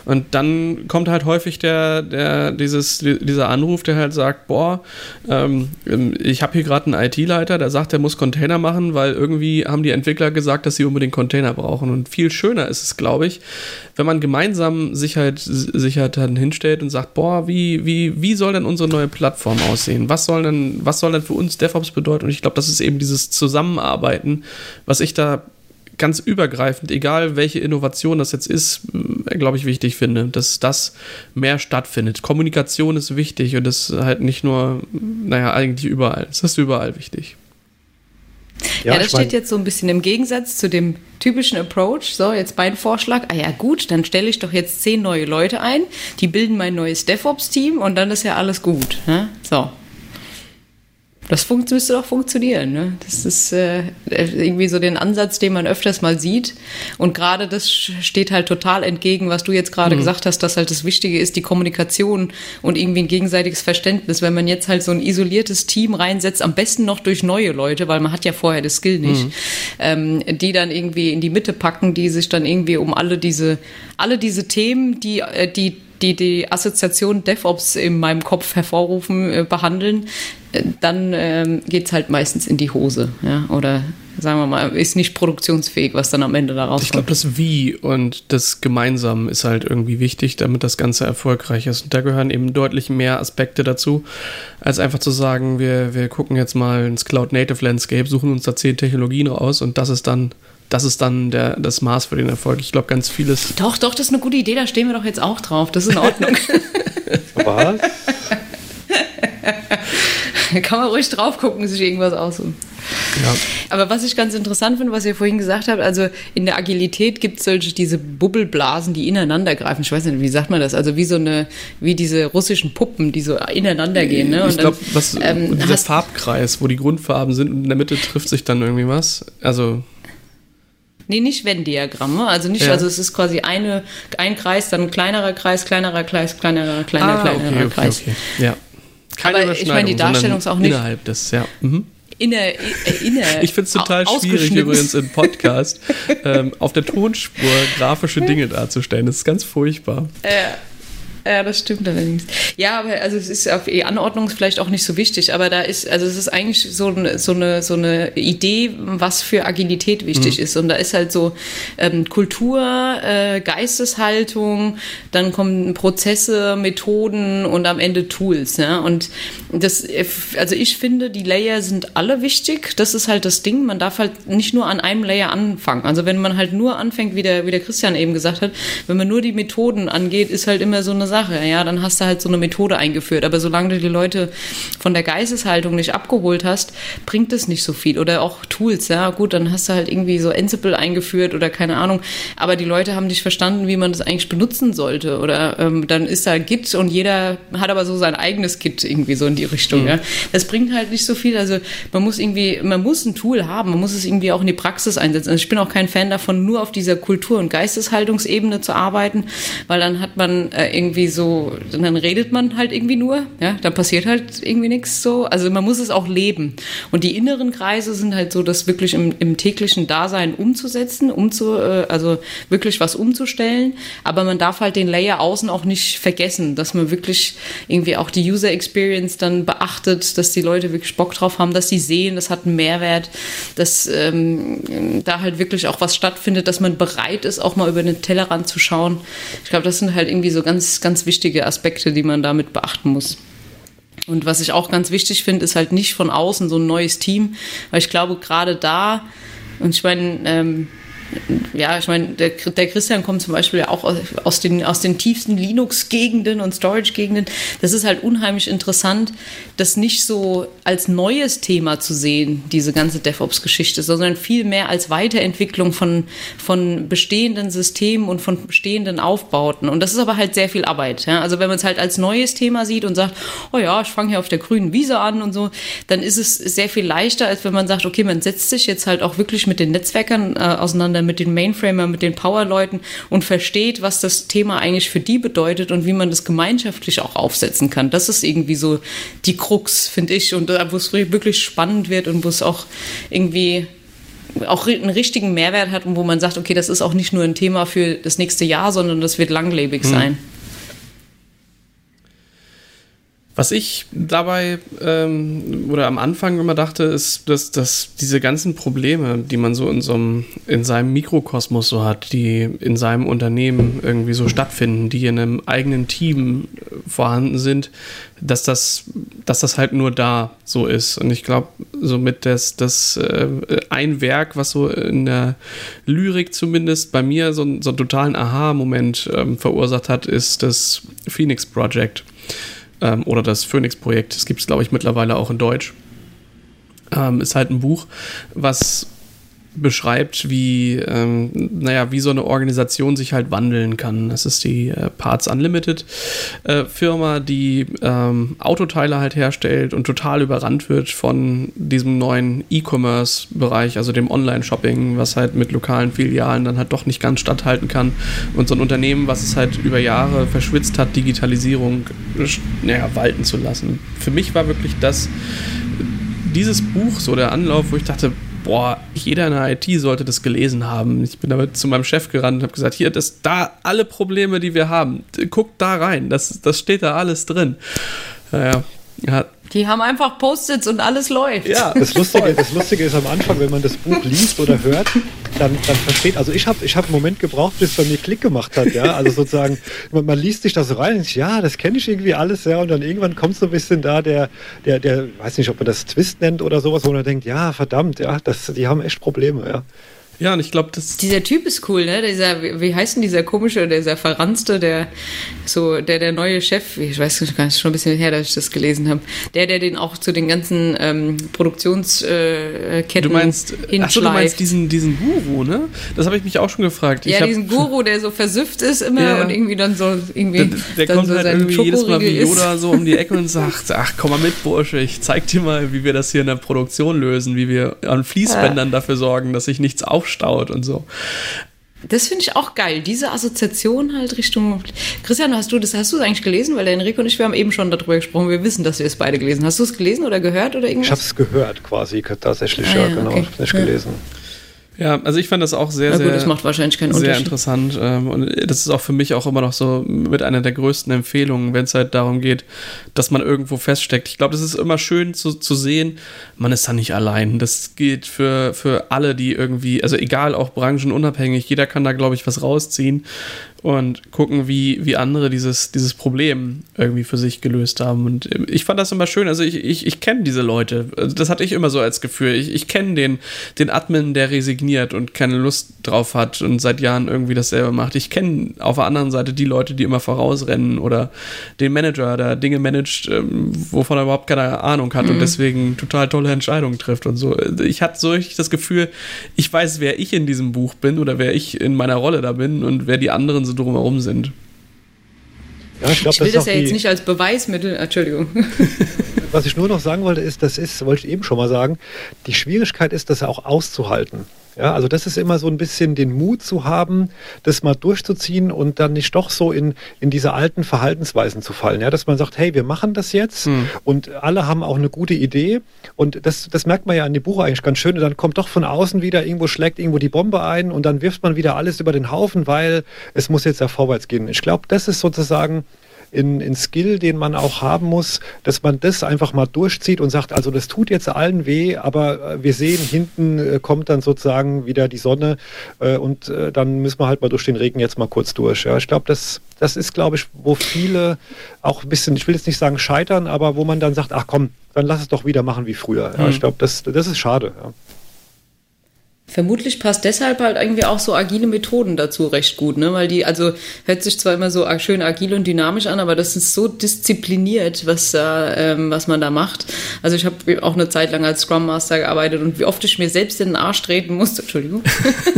Und dann kommt halt häufig der, der, dieses, dieser Anruf, der halt sagt, boah, ähm, ich habe hier gerade einen IT-Leiter, der sagt, der muss Container machen, weil irgendwie haben die Entwickler gesagt, dass sie unbedingt Container brauchen. Und viel schöner ist es, glaube ich, wenn man gemeinsam halt, sich halt dann hinstellt und sagt, boah, wie, wie, wie soll denn unsere neue Plattform aussehen? Was soll denn, was soll denn für uns DevOps bedeuten? Und ich glaube, das ist eben dieses Zusammenarbeiten, was ich da ganz übergreifend, egal welche Innovation das jetzt ist, äh, glaube ich, wichtig finde, dass das mehr stattfindet. Kommunikation ist wichtig und das halt nicht nur, naja, eigentlich überall. Das ist überall wichtig. Ja, ja das steht jetzt so ein bisschen im Gegensatz zu dem typischen Approach. So, jetzt mein Vorschlag. Ah ja, gut, dann stelle ich doch jetzt zehn neue Leute ein, die bilden mein neues DevOps-Team und dann ist ja alles gut. Ne? So, das müsste doch funktionieren. Ne? Das ist äh, irgendwie so den Ansatz, den man öfters mal sieht. Und gerade das steht halt total entgegen, was du jetzt gerade mhm. gesagt hast, dass halt das Wichtige ist, die Kommunikation und irgendwie ein gegenseitiges Verständnis. Wenn man jetzt halt so ein isoliertes Team reinsetzt, am besten noch durch neue Leute, weil man hat ja vorher das Skill nicht, mhm. ähm, die dann irgendwie in die Mitte packen, die sich dann irgendwie um alle diese, alle diese Themen, die, äh, die die die Assoziation DevOps in meinem Kopf hervorrufen, äh, behandeln, äh, dann ähm, geht es halt meistens in die Hose. Ja? Oder sagen wir mal, ist nicht produktionsfähig, was dann am Ende daraus Ich glaube, das Wie und das Gemeinsam ist halt irgendwie wichtig, damit das Ganze erfolgreich ist. Und da gehören eben deutlich mehr Aspekte dazu, als einfach zu sagen, wir, wir gucken jetzt mal ins Cloud Native Landscape, suchen uns da zehn Technologien raus und das ist dann das ist dann der, das Maß für den Erfolg. Ich glaube, ganz vieles. Doch, doch, das ist eine gute Idee, da stehen wir doch jetzt auch drauf. Das ist in Ordnung. Was? Kann man ruhig drauf gucken, sich irgendwas aussuchen. Ja. Aber was ich ganz interessant finde, was ihr vorhin gesagt habt, also in der Agilität gibt es solche diese Bubbelblasen, die ineinander greifen. Ich weiß nicht, wie sagt man das? Also wie so eine, wie diese russischen Puppen, die so ineinander gehen. Ne? Und ich glaube, ähm, dieser Farbkreis, wo die Grundfarben sind und in der Mitte trifft sich dann irgendwie was. Also Nee, nicht Venn-Diagramme. Also nicht, ja. also es ist quasi eine, ein Kreis, dann ein kleinerer Kreis, kleinerer Kreis, kleinerer, kleiner, ah, kleinerer okay, okay, Kreis. Okay. Ja. Keine Aber ich meine, die Darstellung ist auch nicht. Innerhalb des, ja. Mhm. Inner, äh, inner, ich finde es total schwierig übrigens im Podcast ähm, auf der Tonspur grafische Dinge darzustellen. Das ist ganz furchtbar. Äh, Ja, das stimmt allerdings. Ja, aber also es ist auf die Anordnung vielleicht auch nicht so wichtig, aber da ist, also es ist eigentlich so eine, so eine, so eine Idee, was für Agilität wichtig mhm. ist. Und da ist halt so ähm, Kultur, äh, Geisteshaltung, dann kommen Prozesse, Methoden und am Ende Tools. Ja? Und das, also ich finde, die Layer sind alle wichtig. Das ist halt das Ding. Man darf halt nicht nur an einem Layer anfangen. Also wenn man halt nur anfängt, wie der, wie der Christian eben gesagt hat, wenn man nur die Methoden angeht, ist halt immer so eine Sache. Ja, dann hast du halt so eine Methode eingeführt. Aber solange du die Leute von der Geisteshaltung nicht abgeholt hast, bringt es nicht so viel. Oder auch Tools. Ja, gut, dann hast du halt irgendwie so Ansible eingeführt oder keine Ahnung. Aber die Leute haben nicht verstanden, wie man das eigentlich benutzen sollte. Oder ähm, dann ist da Git und jeder hat aber so sein eigenes Git irgendwie so in die Richtung. Mhm. Ja. Das bringt halt nicht so viel. Also man muss irgendwie, man muss ein Tool haben, man muss es irgendwie auch in die Praxis einsetzen. Also ich bin auch kein Fan davon, nur auf dieser Kultur- und Geisteshaltungsebene zu arbeiten, weil dann hat man äh, irgendwie so, dann redet man halt irgendwie nur, ja, da passiert halt irgendwie nichts so. Also man muss es auch leben. Und die inneren Kreise sind halt so, das wirklich im, im täglichen Dasein umzusetzen, umzu, äh, also wirklich was umzustellen. Aber man darf halt den Layer außen auch nicht vergessen, dass man wirklich irgendwie auch die User Experience dann beachtet, dass die Leute wirklich Bock drauf haben, dass sie sehen, das hat einen Mehrwert, dass ähm, da halt wirklich auch was stattfindet, dass man bereit ist, auch mal über den Tellerrand zu schauen. Ich glaube, das sind halt irgendwie so ganz, ganz wichtige Aspekte, die man damit beachten muss. Und was ich auch ganz wichtig finde, ist halt nicht von außen so ein neues Team, weil ich glaube, gerade da, und ich meine, ähm, ja, ich meine, der, der, Christian kommt zum Beispiel ja auch aus den, aus den tiefsten Linux-Gegenden und Storage-Gegenden. Das ist halt unheimlich interessant, das nicht so als neues Thema zu sehen, diese ganze DevOps-Geschichte, sondern viel mehr als Weiterentwicklung von, von bestehenden Systemen und von bestehenden Aufbauten. Und das ist aber halt sehr viel Arbeit. Ja? Also wenn man es halt als neues Thema sieht und sagt, oh ja, ich fange hier auf der grünen Wiese an und so, dann ist es sehr viel leichter, als wenn man sagt, okay, man setzt sich jetzt halt auch wirklich mit den Netzwerkern äh, auseinander miteinander, mit den Mainframern, mit den Powerleuten und versteht, was das Thema eigentlich für die bedeutet und wie man das gemeinschaftlich auch aufsetzen kann. Das ist irgendwie so die Krux, finde ich, und wo es wirklich spannend wird und wo es auch irgendwie auch einen richtigen Mehrwert hat und wo man sagt, okay, das ist auch nicht nur ein Thema für das nächste Jahr, sondern das wird langlebig hm. sein. Was ich dabei ähm, oder am Anfang immer dachte, ist, dass, dass diese ganzen Probleme, die man so in, so einem, in seinem Mikrokosmos so hat, die in seinem Unternehmen irgendwie so stattfinden, die in einem eigenen Team vorhanden sind, dass das, dass das halt nur da so ist. Und ich glaube, somit das, das äh, ein Werk, was so in der Lyrik zumindest bei mir so, so einen totalen Aha-Moment ähm, verursacht hat, ist das Phoenix Project ähm, oder das Phoenix-Projekt. Das gibt es, glaube ich, mittlerweile auch in Deutsch. Ähm, ist halt ein Buch, was beschreibt, wie, ähm, naja, wie so eine Organisation sich halt wandeln kann. Das ist die äh, Parts Unlimited äh, Firma, die ähm, Autoteile halt herstellt und total überrannt wird von diesem neuen E-Commerce-Bereich, also dem Online-Shopping, was halt mit lokalen Filialen dann halt doch nicht ganz statthalten kann. Und so ein Unternehmen, was es halt über Jahre verschwitzt hat, Digitalisierung naja, walten zu lassen. Für mich war wirklich das, dieses Buch so der Anlauf, wo ich dachte, boah, jeder in der IT sollte das gelesen haben. Ich bin damit zu meinem Chef gerannt und habe gesagt, hier, das da alle Probleme, die wir haben, guckt da rein, das, das steht da alles drin. Naja, ja, die haben einfach Post-its und alles läuft. Ja, das Lustige, das Lustige ist am Anfang, wenn man das Buch liest oder hört, dann, dann versteht, also ich habe ich hab einen Moment gebraucht, bis es bei mir Klick gemacht hat, ja, also sozusagen, man, man liest sich das rein und denkt, ja, das kenne ich irgendwie alles, ja, und dann irgendwann kommt so ein bisschen da der, der, der, weiß nicht, ob man das Twist nennt oder sowas, wo man denkt, ja, verdammt, ja, das, die haben echt Probleme, ja. Ja, und ich glaube, das. Dieser Typ ist cool, ne? Dieser, wie heißt denn dieser komische, dieser verranzte, der so, der der neue Chef, ich weiß nicht, ist schon ein bisschen her, dass ich das gelesen habe. Der, der den auch zu den ganzen ähm, Produktionsketten äh, Du meinst, ach so, du meinst diesen, diesen Guru, ne? Das habe ich mich auch schon gefragt. Ja, diesen Guru, der so versüfft ist immer ja. und irgendwie dann so irgendwie. Der, der kommt so halt irgendwie jedes Mal wie Yoda so um die Ecke und sagt, ach komm mal mit, Bursche, ich zeig dir mal, wie wir das hier in der Produktion lösen, wie wir an Fließbändern ja. dafür sorgen, dass sich nichts aufsteht aufstaut und so. Das finde ich auch geil. Diese Assoziation halt Richtung. Christian, hast du das hast du eigentlich gelesen? Weil der Enrico und ich, wir haben eben schon darüber gesprochen. Wir wissen, dass wir es beide gelesen. Hast du es gelesen oder gehört oder irgendwas? Ich habe es gehört quasi tatsächlich, ah, ja, genau. Okay. Nicht ja. gelesen. Ja, also ich fand das auch sehr, sehr, das macht wahrscheinlich keinen sehr interessant. Ähm, und das ist auch für mich auch immer noch so mit einer der größten Empfehlungen, wenn es halt darum geht, dass man irgendwo feststeckt. Ich glaube, das ist immer schön zu, zu sehen, man ist da nicht allein. Das gilt für, für alle, die irgendwie, also egal, auch branchenunabhängig, jeder kann da, glaube ich, was rausziehen und gucken, wie, wie andere dieses, dieses Problem irgendwie für sich gelöst haben. Und ich fand das immer schön. Also ich, ich, ich kenne diese Leute. Also das hatte ich immer so als Gefühl. Ich, ich kenne den, den Admin, der resigniert und keine Lust drauf hat und seit Jahren irgendwie dasselbe macht. Ich kenne auf der anderen Seite die Leute, die immer vorausrennen oder den Manager, der Dinge managt, ähm, wovon er überhaupt keine Ahnung hat mhm. und deswegen total tolle Entscheidungen trifft und so. Ich hatte so richtig das Gefühl, ich weiß, wer ich in diesem Buch bin oder wer ich in meiner Rolle da bin und wer die anderen so drumherum sind. Ja, ich, glaub, ich will das, das ja jetzt nicht als Beweismittel, Entschuldigung. Was ich nur noch sagen wollte, ist, das ist, wollte ich eben schon mal sagen, die Schwierigkeit ist, das auch auszuhalten. Ja, also das ist immer so ein bisschen den Mut zu haben, das mal durchzuziehen und dann nicht doch so in, in diese alten Verhaltensweisen zu fallen. Ja, dass man sagt, hey, wir machen das jetzt hm. und alle haben auch eine gute Idee und das, das merkt man ja an dem Buch eigentlich ganz schön und dann kommt doch von außen wieder irgendwo schlägt irgendwo die Bombe ein und dann wirft man wieder alles über den Haufen, weil es muss jetzt ja vorwärts gehen. Ich glaube, das ist sozusagen in, in Skill, den man auch haben muss, dass man das einfach mal durchzieht und sagt, also das tut jetzt allen weh, aber äh, wir sehen, hinten äh, kommt dann sozusagen wieder die Sonne äh, und dann müssen wir halt mal durch den Regen jetzt mal kurz durch. Ja, ich glaube, das, das ist, glaube ich, wo viele auch ein bisschen, ich will jetzt nicht sagen scheitern, aber wo man dann sagt, ach komm, dann lass es doch wieder machen wie früher. Ja, mhm. Ich glaube, das, das ist schade. Ja. Vermutlich passt deshalb halt irgendwie auch so agile Methoden dazu recht gut, ne? Weil die, also hört sich zwar immer so schön agil und dynamisch an, aber das ist so diszipliniert, was da, ähm, was man da macht. Also ich habe auch eine Zeit lang als Scrum Master gearbeitet und wie oft ich mir selbst in den Arsch treten musste, Entschuldigung,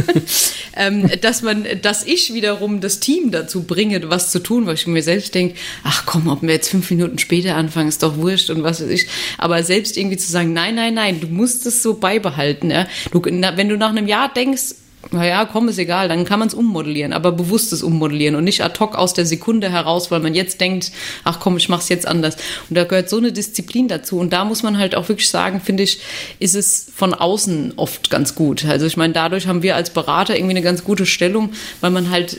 ähm, dass man, dass ich wiederum das Team dazu bringe, was zu tun, weil ich mir selbst denke, ach komm, ob wir jetzt fünf Minuten später anfangen, ist doch wurscht und was weiß ich. Aber selbst irgendwie zu sagen, nein, nein, nein, du musst es so beibehalten, ja. Du, na, wenn du nach einem Jahr denkst, naja, komm, ist egal, dann kann man es ummodellieren, aber bewusstes Ummodellieren und nicht ad hoc aus der Sekunde heraus, weil man jetzt denkt, ach komm, ich mach's jetzt anders. Und da gehört so eine Disziplin dazu. Und da muss man halt auch wirklich sagen, finde ich, ist es von außen oft ganz gut. Also ich meine, dadurch haben wir als Berater irgendwie eine ganz gute Stellung, weil man halt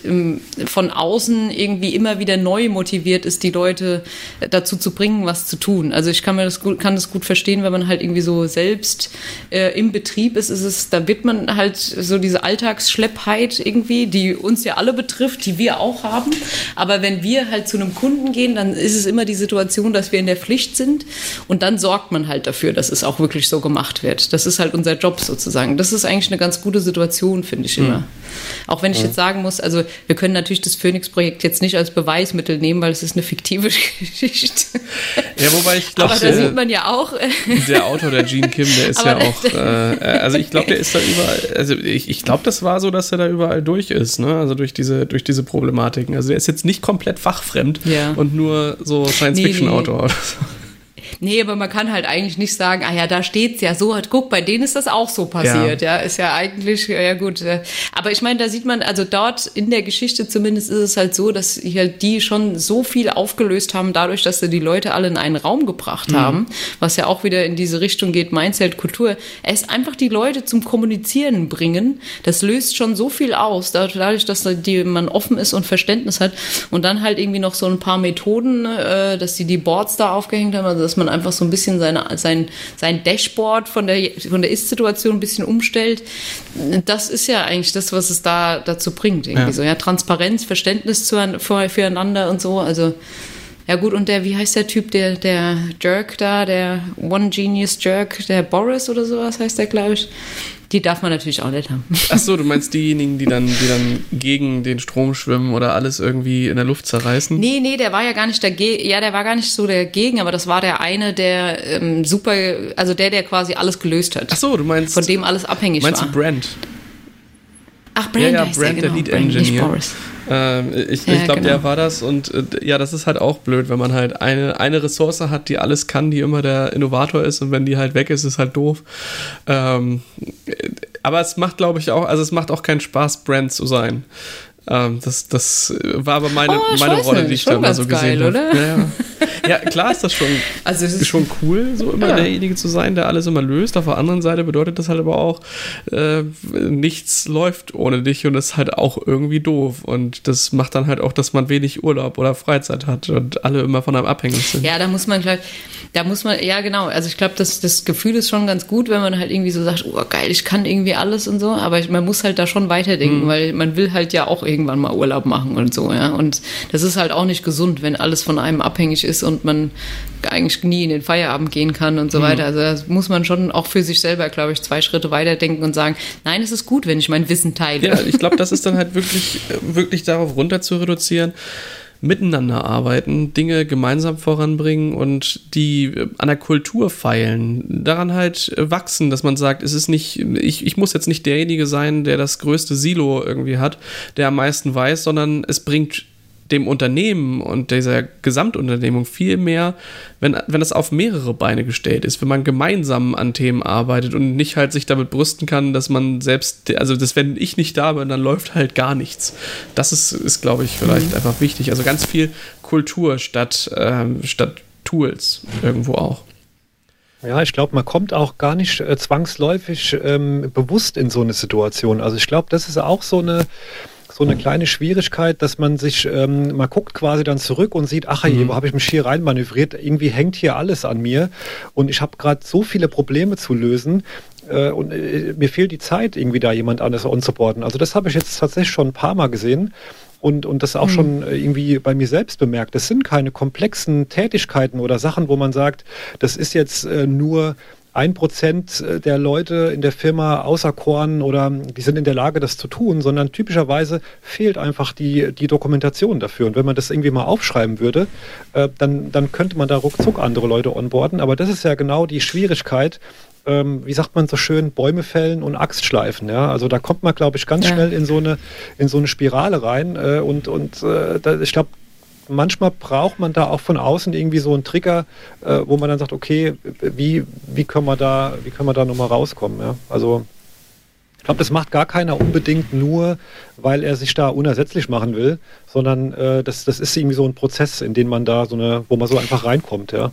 von außen irgendwie immer wieder neu motiviert ist, die Leute dazu zu bringen, was zu tun. Also ich kann mir das gut, kann das gut verstehen, wenn man halt irgendwie so selbst äh, im Betrieb ist, ist es, da wird man halt so diese alte Alltagsschleppheit irgendwie, die uns ja alle betrifft, die wir auch haben. Aber wenn wir halt zu einem Kunden gehen, dann ist es immer die Situation, dass wir in der Pflicht sind und dann sorgt man halt dafür, dass es auch wirklich so gemacht wird. Das ist halt unser Job sozusagen. Das ist eigentlich eine ganz gute Situation, finde ich immer. Mhm. Auch wenn ich jetzt sagen muss, also wir können natürlich das Phoenix-Projekt jetzt nicht als Beweismittel nehmen, weil es ist eine fiktive Geschichte. Ja, wobei ich glaube, aber da sieht man ja auch. Der Autor, der Gene Kim, der ist ja auch, äh, also ich glaube, der ist da überall, also ich, ich glaube, das war so, dass er da überall durch ist, ne? Also durch diese, durch diese Problematiken. Also er ist jetzt nicht komplett fachfremd ja. und nur so Science-Fiction-Autor nee, nee. Nee, aber man kann halt eigentlich nicht sagen, ah ja, da steht's ja so. Guck, bei denen ist das auch so passiert. Ja, ja ist ja eigentlich, ja gut. Äh. Aber ich meine, da sieht man, also dort in der Geschichte zumindest ist es halt so, dass hier die schon so viel aufgelöst haben, dadurch, dass sie die Leute alle in einen Raum gebracht mhm. haben, was ja auch wieder in diese Richtung geht, Mindset, Kultur. Es einfach die Leute zum Kommunizieren bringen. Das löst schon so viel aus, dadurch, dass die, man offen ist und Verständnis hat. Und dann halt irgendwie noch so ein paar Methoden, äh, dass sie die Boards da aufgehängt haben, also dass man einfach so ein bisschen seine, sein, sein Dashboard von der, von der Ist-Situation ein bisschen umstellt. Das ist ja eigentlich das, was es da dazu bringt. Irgendwie ja. so, ja, Transparenz, Verständnis zu, füreinander und so. Also, ja gut, und der, wie heißt der Typ, der, der Jerk da, der One Genius Jerk, der Boris oder sowas heißt der, glaube ich. Die darf man natürlich auch nicht haben. Ach so, du meinst diejenigen, die dann, die dann gegen den Strom schwimmen oder alles irgendwie in der Luft zerreißen? Nee, nee, der war ja gar nicht dagegen. Ja, der war gar nicht so dagegen, aber das war der eine, der ähm, super, also der, der quasi alles gelöst hat. Ach so, du meinst. Von dem alles abhängig meinst war. Meinst du Brand? Ach, Brand, ja, ja, Brand, der, genau. Lead Engineer. Ähm, ich ja, ich glaube, genau. der war das und äh, ja, das ist halt auch blöd, wenn man halt eine, eine Ressource hat, die alles kann, die immer der Innovator ist und wenn die halt weg ist, ist halt doof. Ähm, aber es macht, glaube ich, auch, also es macht auch keinen Spaß, Brand zu sein. Ähm, das, das war aber meine, oh, meine Rolle, nicht. die ich da mal so gesehen habe. Ja, ja. ja, klar ist das schon, also ist schon cool, so immer ja. derjenige zu sein, der alles immer löst. Auf der anderen Seite bedeutet das halt aber auch, äh, nichts läuft ohne dich und das ist halt auch irgendwie doof. Und das macht dann halt auch, dass man wenig Urlaub oder Freizeit hat und alle immer von einem abhängig sind. Ja, da muss man gleich, da muss man, ja genau, also ich glaube, das, das Gefühl ist schon ganz gut, wenn man halt irgendwie so sagt, oh geil, ich kann irgendwie alles und so, aber man muss halt da schon weiterdenken, mhm. weil man will halt ja auch irgendwann mal Urlaub machen und so, ja. Und das ist halt auch nicht gesund, wenn alles von einem abhängig ist und man eigentlich nie in den Feierabend gehen kann und so mhm. weiter. Also das muss man schon auch für sich selber, glaube ich, zwei Schritte weiterdenken und sagen, nein, es ist gut, wenn ich mein Wissen teile. Ja, ich glaube, das ist dann halt wirklich, wirklich darauf runter zu reduzieren miteinander arbeiten, Dinge gemeinsam voranbringen und die äh, an der Kultur feilen, daran halt äh, wachsen, dass man sagt, es ist nicht, ich, ich muss jetzt nicht derjenige sein, der das größte Silo irgendwie hat, der am meisten weiß, sondern es bringt dem Unternehmen und dieser Gesamtunternehmung viel mehr, wenn, wenn das auf mehrere Beine gestellt ist, wenn man gemeinsam an Themen arbeitet und nicht halt sich damit brüsten kann, dass man selbst, also dass wenn ich nicht da bin, dann läuft halt gar nichts. Das ist, ist glaube ich, vielleicht mhm. einfach wichtig. Also ganz viel Kultur statt, ähm, statt Tools irgendwo auch. Ja, ich glaube, man kommt auch gar nicht äh, zwangsläufig ähm, bewusst in so eine Situation. Also ich glaube, das ist auch so eine, so eine kleine Schwierigkeit, dass man sich, ähm, man guckt quasi dann zurück und sieht, ach mhm. wo habe ich mich hier reinmanövriert? Irgendwie hängt hier alles an mir und ich habe gerade so viele Probleme zu lösen, äh, und äh, mir fehlt die Zeit, irgendwie da jemand anders onzuboarden. Also das habe ich jetzt tatsächlich schon ein paar Mal gesehen und, und das auch mhm. schon äh, irgendwie bei mir selbst bemerkt. Das sind keine komplexen Tätigkeiten oder Sachen, wo man sagt, das ist jetzt äh, nur ein Prozent äh, der Leute in der Firma auserkoren oder die sind in der Lage, das zu tun, sondern typischerweise fehlt einfach die, die Dokumentation dafür. Und wenn man das irgendwie mal aufschreiben würde, äh, dann, dann könnte man da ruckzuck andere Leute onboarden. Aber das ist ja genau die Schwierigkeit, ähm, wie sagt man so schön, Bäume fällen und Axt schleifen. Ja? Also da kommt man, glaube ich, ganz ja. schnell in so eine, in so eine Spirale rein. Äh, und und äh, da, ich glaube, manchmal braucht man da auch von außen irgendwie so einen Trigger, äh, wo man dann sagt, okay, wie, wie können wir da, wie können wir da nochmal rauskommen? Ja? Also ich glaube, das macht gar keiner unbedingt nur, weil er sich da unersetzlich machen will, sondern äh, das, das ist irgendwie so ein Prozess, in den man da so eine, wo man so einfach reinkommt, ja.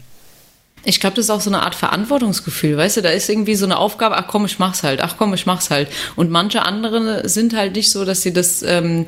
Ich glaube, das ist auch so eine Art Verantwortungsgefühl, weißt du, da ist irgendwie so eine Aufgabe, ach komm, ich mach's halt, ach komm, ich mach's halt. Und manche andere sind halt nicht so, dass sie das ähm,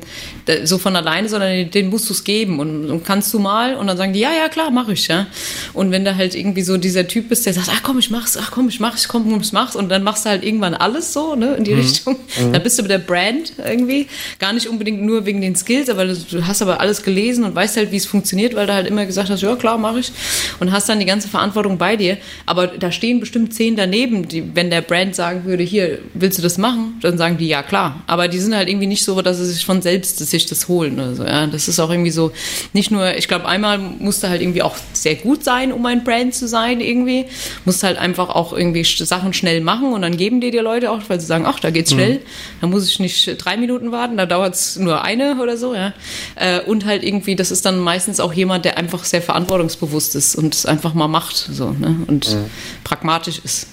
so von alleine, sondern denen musst du es geben und, und, kannst du mal und dann sagen die, ja, ja, klar, mach ich, ja. Und wenn da halt irgendwie so dieser Typ bist, der sagt, ach komm, ich mach's, ach komm, ich mach's, komm, ich mach's und dann machst du halt irgendwann alles so, ne, in die mhm. Richtung. Mhm. Dann bist du mit der Brand irgendwie, gar nicht unbedingt nur wegen den Skills, aber du hast aber alles gelesen und weißt halt, wie es funktioniert, weil du halt immer gesagt hast, ja, klar, mach ich. Und hast dann die ganze Verantwortung Verantwortung bei dir, aber da stehen bestimmt zehn daneben, die, wenn der Brand sagen würde, hier, willst du das machen? Dann sagen die, ja klar. Aber die sind halt irgendwie nicht so, dass sie sich von selbst sich das holen oder so. Ja? Das ist auch irgendwie so, nicht nur, ich glaube, einmal musste halt irgendwie auch sehr gut sein, um ein Brand zu sein irgendwie. Musst halt einfach auch irgendwie Sachen schnell machen und dann geben dir die Leute auch, weil sie sagen, ach, da geht's mhm. schnell. Mhm. Da muss ich nicht drei Minuten warten, da dauert es nur eine oder so, ja. Äh, und halt irgendwie, das ist dann meistens auch jemand, der einfach sehr verantwortungsbewusst ist und es einfach mal macht so, ne? und mhm. pragmatisch ist.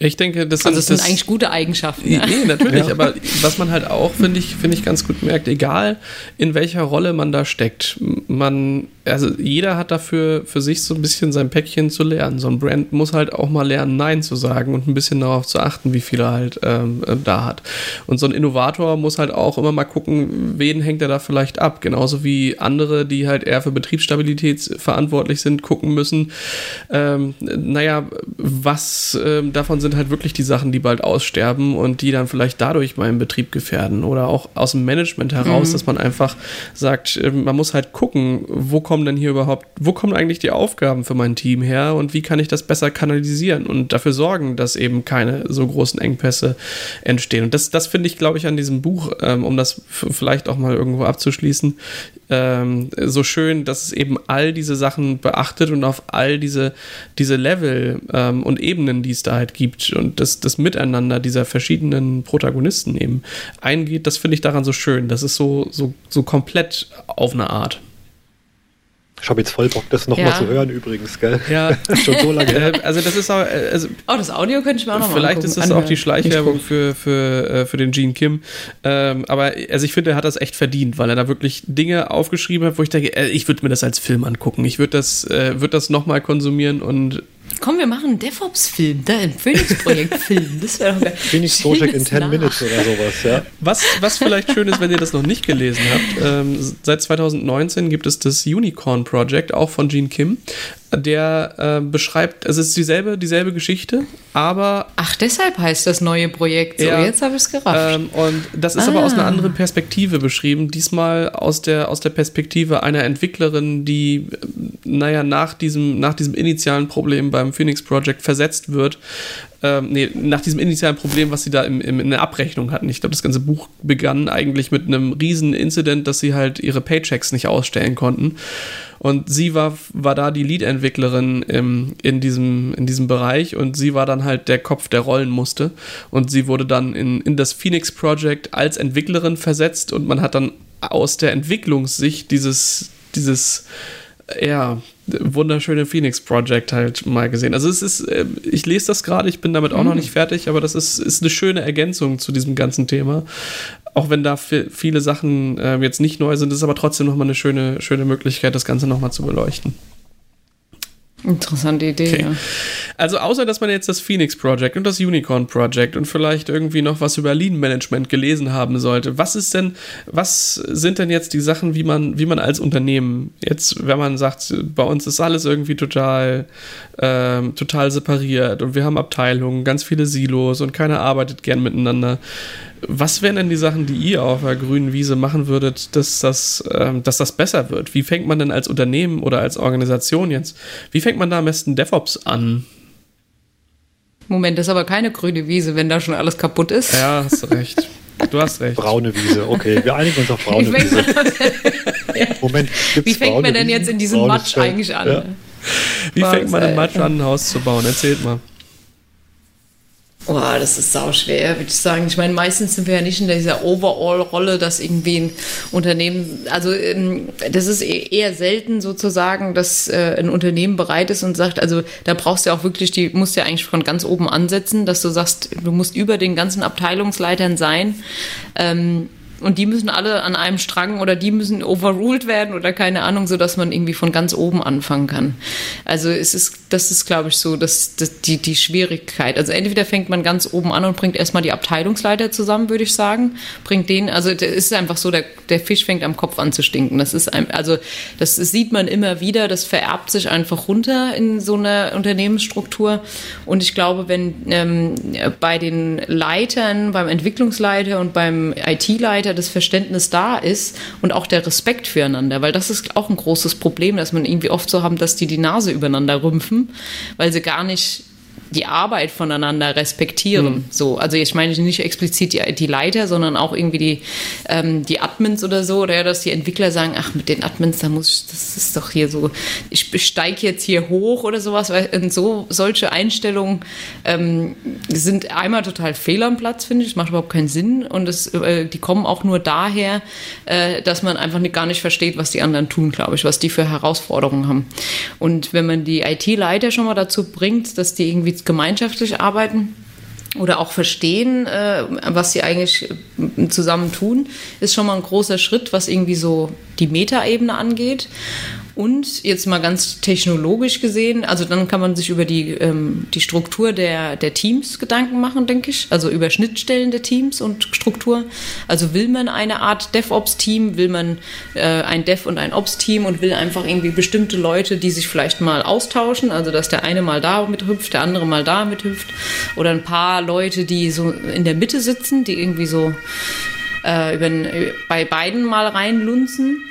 Ich denke, das sind, also das sind eigentlich gute Eigenschaften. Ja. Nee, natürlich, ja. aber was man halt auch, finde ich, finde ich ganz gut merkt, egal in welcher Rolle man da steckt, man also jeder hat dafür für sich so ein bisschen sein Päckchen zu lernen. So ein Brand muss halt auch mal lernen, Nein zu sagen und ein bisschen darauf zu achten, wie viel er halt ähm, äh, da hat. Und so ein Innovator muss halt auch immer mal gucken, wen hängt er da vielleicht ab. Genauso wie andere, die halt eher für Betriebsstabilität verantwortlich sind, gucken müssen, ähm, naja, was ähm, davon sind halt wirklich die Sachen, die bald aussterben und die dann vielleicht dadurch meinen Betrieb gefährden. Oder auch aus dem Management heraus, mhm. dass man einfach sagt, äh, man muss halt gucken, wo kommt kommen denn hier überhaupt, wo kommen eigentlich die Aufgaben für mein Team her und wie kann ich das besser kanalisieren und dafür sorgen, dass eben keine so großen Engpässe entstehen. Und das, das finde ich, glaube ich, an diesem Buch, ähm, um das vielleicht auch mal irgendwo abzuschließen, ähm, so schön, dass es eben all diese Sachen beachtet und auf all diese, diese Level ähm, und Ebenen, die es da halt gibt und das, das Miteinander dieser verschiedenen Protagonisten eben eingeht. Das finde ich daran so schön. Das ist so, so, so komplett auf eine Art. Ich habe jetzt voll Bock, das nochmal Ja. zu hören übrigens, gell? Ja, Schon so lange her. äh, also das ist auch, äh, also Oh, das Audio könnte ich mir auch noch mal Vielleicht angucken, ist das auch die anhören. Schleichwerbung für, für, äh, für den Gene Kim. Ähm, aber also ich finde, er hat das echt verdient, weil er da wirklich Dinge aufgeschrieben hat, wo ich denke, äh, ich würde mir das als Film angucken. Ich würde das, äh, würd das nochmal konsumieren und. Komm, wir machen einen DevOps-Film, da ein Phoenix-Projekt-Film. Das wäre doch geil. Phoenix Project in Schönes 10 nach. Minutes oder sowas, ja. Was, was vielleicht schön ist, wenn ihr das noch nicht gelesen habt, ähm, seit 2019 gibt es das Unicorn Project, auch von Gene Kim, der äh, beschreibt, also es ist dieselbe, dieselbe Geschichte, aber Ach, deshalb heißt das neue Projekt so. Ja. Jetzt habe ich es gerafft. Ähm, und das ist aber aus einer Ah. anderen Perspektive beschrieben. Diesmal aus der, aus der Perspektive einer Entwicklerin, die, naja, nach diesem, nach diesem initialen Problem beim Phoenix Project versetzt wird. Ähm, nee, nach diesem initialen Problem, was sie da im, im, in der Abrechnung hatten. Ich glaube, das ganze Buch begann eigentlich mit einem riesen Incident, dass sie halt ihre Paychecks nicht ausstellen konnten. Und sie war, war da die Lead-Entwicklerin in, diesem, in diesem Bereich und sie war dann halt der Kopf, der rollen musste. Und sie wurde dann in, in das Phoenix Project als Entwicklerin versetzt und man hat dann aus der Entwicklungssicht dieses, dieses ja, wunderschöne Phoenix Project halt mal gesehen. Also es ist, äh, ich lese das gerade, ich bin damit auch noch nicht fertig, aber das ist, ist eine schöne Ergänzung zu diesem ganzen Thema. Auch wenn da vi- viele Sachen äh, jetzt nicht neu sind, ist es aber trotzdem nochmal eine schöne, schöne Möglichkeit, das Ganze nochmal zu beleuchten. Interessante Idee, Okay. ja. Also außer, dass man jetzt das Phoenix Project und das Unicorn Project und vielleicht irgendwie noch was über Lean Management gelesen haben sollte, was ist denn, was sind denn jetzt die Sachen, wie man, wie man als Unternehmen jetzt, wenn man sagt, bei uns ist alles irgendwie total, ähm, total separiert und wir haben Abteilungen, ganz viele Silos und keiner arbeitet gern miteinander. Was wären denn die Sachen, die ihr auf der grünen Wiese machen würdet, dass das, ähm, dass das besser wird? Wie fängt man denn als Unternehmen oder als Organisation jetzt, wie fängt man da am besten DevOps an? Moment, das ist aber keine grüne Wiese, wenn da schon alles kaputt ist. Ja, hast du recht. Du hast recht. Braune Wiese, okay. Wir einigen uns auf braune Wiese. man, Moment, gibt's wie fängt braune man denn jetzt in diesem Matsch eigentlich an? Ja. Wie fängt man im Matsch an, ein Haus zu bauen? Erzählt mal. Boah, das ist sauschwer, würde ich sagen. Ich meine, meistens sind wir ja nicht in dieser Overall-Rolle, dass irgendwie ein Unternehmen, also ähm, das ist e- eher selten sozusagen, dass äh, ein Unternehmen bereit ist und sagt, also da brauchst du ja auch wirklich, die musst du ja eigentlich von ganz oben ansetzen, dass du sagst, du musst über den ganzen Abteilungsleitern sein. Ähm, und die müssen alle an einem Strang oder die müssen overruled werden oder keine Ahnung, so dass man irgendwie von ganz oben anfangen kann. Also es ist, das ist, glaube ich, so, dass, dass die, die Schwierigkeit. Also entweder fängt man ganz oben an und bringt erstmal die Abteilungsleiter zusammen, würde ich sagen. Bringt den, also es ist einfach so, der, der Fisch fängt am Kopf an zu stinken. Das ist ein, also das sieht man immer wieder, das vererbt sich einfach runter in so einer Unternehmensstruktur. Und ich glaube, wenn ähm, bei den Leitern, beim Entwicklungsleiter und beim IT-Leiter das Verständnis da ist und auch der Respekt füreinander, weil das ist auch ein großes Problem, dass man irgendwie oft so haben, dass die die Nase übereinander rümpfen, weil sie gar nicht die Arbeit voneinander respektieren. So, also ich meine nicht explizit die IT-Leiter, sondern auch irgendwie die, ähm, die Admins oder so, oder ja, dass die Entwickler sagen, ach, mit den Admins, da muss ich, das ist doch hier so, ich steige jetzt hier hoch oder sowas, weil so solche Einstellungen ähm, sind einmal total fehl am Platz, finde ich, das macht überhaupt keinen Sinn und es, äh, die kommen auch nur daher, äh, dass man einfach nicht, gar nicht versteht, was die anderen tun, glaube ich, was die für Herausforderungen haben. Und wenn man die IT-Leiter schon mal dazu bringt, dass die irgendwie gemeinschaftlich arbeiten, oder auch verstehen, äh, was sie eigentlich äh, zusammen tun, ist schon mal ein großer Schritt, was irgendwie so die Metaebene angeht. Und jetzt mal ganz technologisch gesehen, also dann kann man sich über die, ähm, die Struktur der, der Teams Gedanken machen, denke ich. Also über Schnittstellen der Teams und Struktur. Also will man eine Art DevOps-Team, will man äh, ein Dev- und ein Ops-Team und will einfach irgendwie bestimmte Leute, die sich vielleicht mal austauschen, also dass der eine mal da mithüpft, der andere mal da mithüpft. Oder ein paar Leute, die so in der Mitte sitzen, die irgendwie so äh, über, bei beiden mal reinlunzen.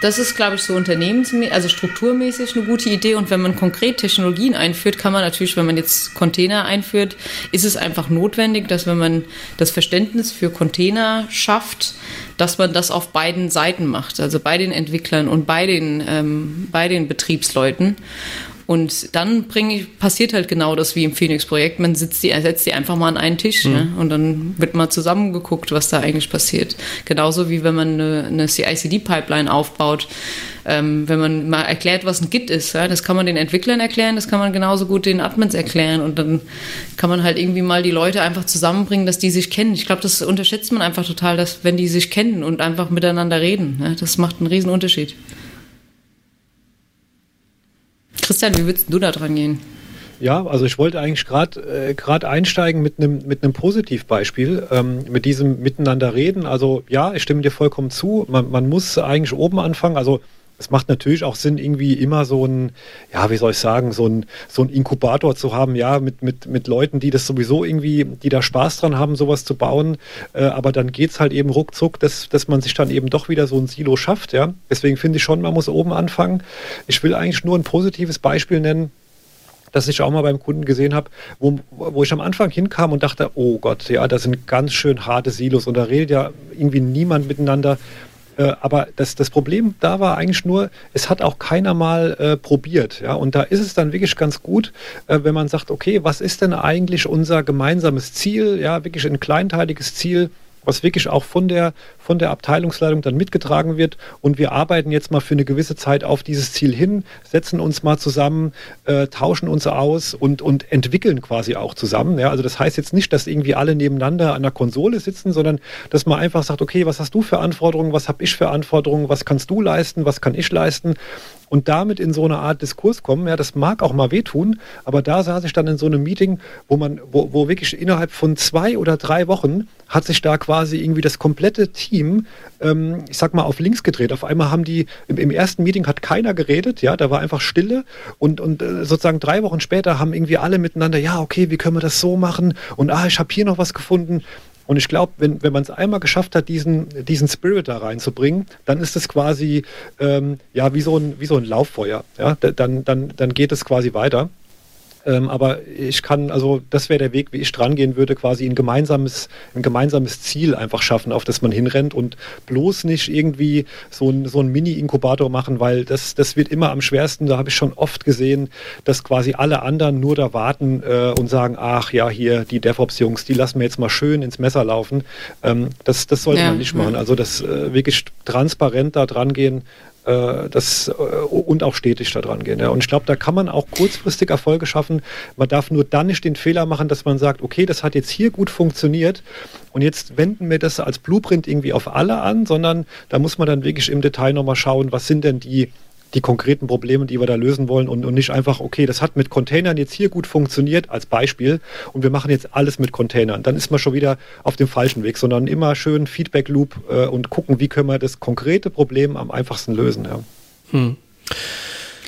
Das ist, glaube ich, so unternehmensmäßig, also strukturmäßig eine gute Idee. Und wenn man konkret Technologien einführt, kann man natürlich, wenn man jetzt Container einführt, ist es einfach notwendig, dass wenn man das Verständnis für Container schafft, dass man das auf beiden Seiten macht, also bei den Entwicklern und bei den, ähm, bei den Betriebsleuten. Und dann ich, passiert halt genau das wie im Phoenix-Projekt. Man sitzt die, setzt die einfach mal an einen Tisch mhm. ja, und dann wird mal zusammengeguckt, was da eigentlich passiert. Genauso wie wenn man eine, eine CI-CD-Pipeline aufbaut. Ähm, wenn man mal erklärt, was ein Git ist, ja, das kann man den Entwicklern erklären, das kann man genauso gut den Admins erklären und dann kann man halt irgendwie mal die Leute einfach zusammenbringen, dass die sich kennen. Ich glaube, das unterschätzt man einfach total, dass wenn die sich kennen und einfach miteinander reden, ja, das macht einen riesen Unterschied. Christian, wie würdest du da dran gehen? Ja, also ich wollte eigentlich gerade äh, einsteigen mit einem mit einem Positivbeispiel, ähm, mit diesem Miteinander reden. Also ja, ich stimme dir vollkommen zu. Man, man muss eigentlich oben anfangen. Also es macht natürlich auch Sinn, irgendwie immer so ein, ja, wie soll ich sagen, so ein, so ein Inkubator zu haben, ja, mit, mit, mit Leuten, die das sowieso irgendwie, die da Spaß dran haben, sowas zu bauen. Äh, aber dann geht es halt eben ruckzuck, dass, dass man sich dann eben doch wieder so ein Silo schafft, ja. Deswegen finde ich schon, man muss oben anfangen. Ich will eigentlich nur ein positives Beispiel nennen das ich auch mal beim Kunden gesehen habe, wo, wo ich am Anfang hinkam und dachte, oh Gott, ja, das sind ganz schön harte Silos und da redet ja irgendwie niemand miteinander. Äh, aber das, das Problem da war eigentlich nur, es hat auch keiner mal äh, probiert. Ja? Und da ist es dann wirklich ganz gut, äh, wenn man sagt, okay, was ist denn eigentlich unser gemeinsames Ziel? Ja, wirklich ein kleinteiliges Ziel was wirklich auch von der, von der Abteilungsleitung dann mitgetragen wird. Und wir arbeiten jetzt mal für eine gewisse Zeit auf dieses Ziel hin, setzen uns mal zusammen, äh, tauschen uns aus und, und entwickeln quasi auch zusammen. Ja, also das heißt jetzt nicht, dass irgendwie alle nebeneinander an der Konsole sitzen, sondern dass man einfach sagt, okay, was hast du für Anforderungen, was habe ich für Anforderungen, was kannst du leisten, was kann ich leisten und damit in so eine Art Diskurs kommen. Ja, das mag auch mal wehtun, aber da saß ich dann in so einem Meeting, wo man, wo, wo wirklich innerhalb von zwei oder drei Wochen hat sich da quasi irgendwie das komplette Team, ähm, ich sag mal, auf links gedreht. Auf einmal haben die, im, im, ersten Meeting hat keiner geredet, ja, da war einfach Stille und, und äh, sozusagen drei Wochen später haben irgendwie alle miteinander, ja, okay, wie können wir das so machen? Und ah, ich habe hier noch was gefunden. Und ich glaube, wenn, wenn man es einmal geschafft hat, diesen, diesen Spirit da reinzubringen, dann ist es quasi ähm, ja, wie, so ein, wie so ein Lauffeuer. Ja? Dann, dann, dann geht es quasi weiter. Ähm, aber ich kann, also das wäre der Weg, wie ich dran gehen würde, quasi ein gemeinsames, ein gemeinsames Ziel einfach schaffen, auf das man hinrennt und bloß nicht irgendwie so ein, so ein Mini-Inkubator machen, weil das, das wird immer am schwersten. Da habe ich schon oft gesehen, dass quasi alle anderen nur da warten äh, und sagen, ach ja, hier die DevOps-Jungs, die lassen wir jetzt mal schön ins Messer laufen. Ähm, das, das sollte ja, man nicht machen. Also das äh, wirklich transparent da dran gehen, das, äh, und auch stetig da dran gehen. Ja. Und ich glaube, da kann man auch kurzfristig Erfolge schaffen. Man darf nur dann nicht den Fehler machen, dass man sagt, okay, das hat jetzt hier gut funktioniert und jetzt wenden wir das als Blueprint irgendwie auf alle an, sondern da muss man dann wirklich im Detail nochmal schauen, was sind denn die die konkreten Probleme, die wir da lösen wollen und, und nicht einfach, okay, das hat mit Containern jetzt hier gut funktioniert als Beispiel und wir machen jetzt alles mit Containern. Dann ist man schon wieder auf dem falschen Weg, sondern immer schön Feedback Loop äh, und gucken, wie können wir das konkrete Problem am einfachsten lösen. Ja. Hm.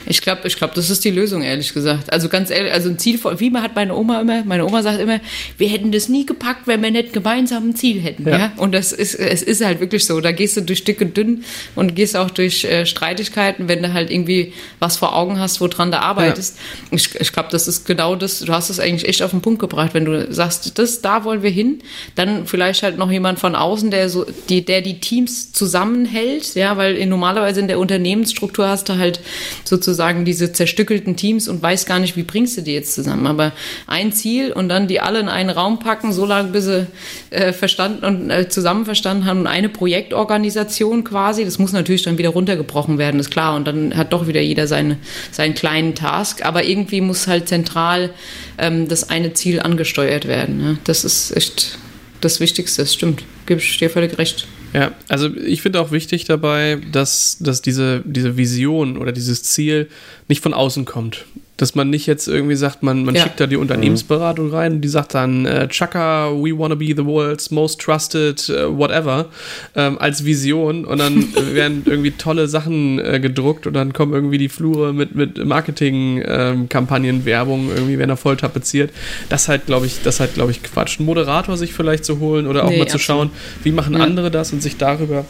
Ich glaube, ich glaube, das ist die Lösung, ehrlich gesagt. Also ganz ehrlich, also ein Ziel, wie man hat meine Oma immer, meine Oma sagt immer, wir hätten das nie gepackt, wenn wir nicht gemeinsam ein Ziel hätten. Ja. ja? Und das ist, es ist halt wirklich so. Da gehst du durch dick und dünn und gehst auch durch äh, Streitigkeiten, wenn du halt irgendwie was vor Augen hast, woran du arbeitest. Ja. Ich, ich glaube, das ist genau das. Du hast es eigentlich echt auf den Punkt gebracht. Wenn du sagst, das, da wollen wir hin, dann vielleicht halt noch jemand von außen, der so, die, der die Teams zusammenhält, ja, weil in, normalerweise in der Unternehmensstruktur hast du halt sozusagen sozusagen diese zerstückelten Teams und weiß gar nicht, wie bringst du die jetzt zusammen. Aber ein Ziel und dann die alle in einen Raum packen, so lange bis sie äh, verstanden und äh, zusammen verstanden haben und eine Projektorganisation quasi. Das muss natürlich dann wieder runtergebrochen werden, ist klar. Und dann hat doch wieder jeder seine, seinen kleinen Task. Aber irgendwie muss halt zentral ähm, das eine Ziel angesteuert werden. Ne? Das ist echt das Wichtigste, das stimmt. Gib ich dir völlig recht. Ja, also ich finde auch wichtig dabei, dass, dass diese, diese Vision oder dieses Ziel nicht von außen kommt dass man nicht jetzt irgendwie sagt, man, man ja. schickt da die Unternehmensberatung rein, die sagt dann, äh, Chaka, we wanna be the world's most trusted, uh, whatever, ähm, als Vision und dann werden irgendwie tolle Sachen äh, gedruckt und dann kommen irgendwie die Flure mit, mit Marketing-Kampagnen, ähm, Werbung, irgendwie werden da voll tapeziert. Das halt, glaube ich, das halt, glaube ich, Quatsch. Einen Moderator sich vielleicht zu holen oder auch nee, mal zu absolut. schauen, wie machen ja. andere das und sich darüber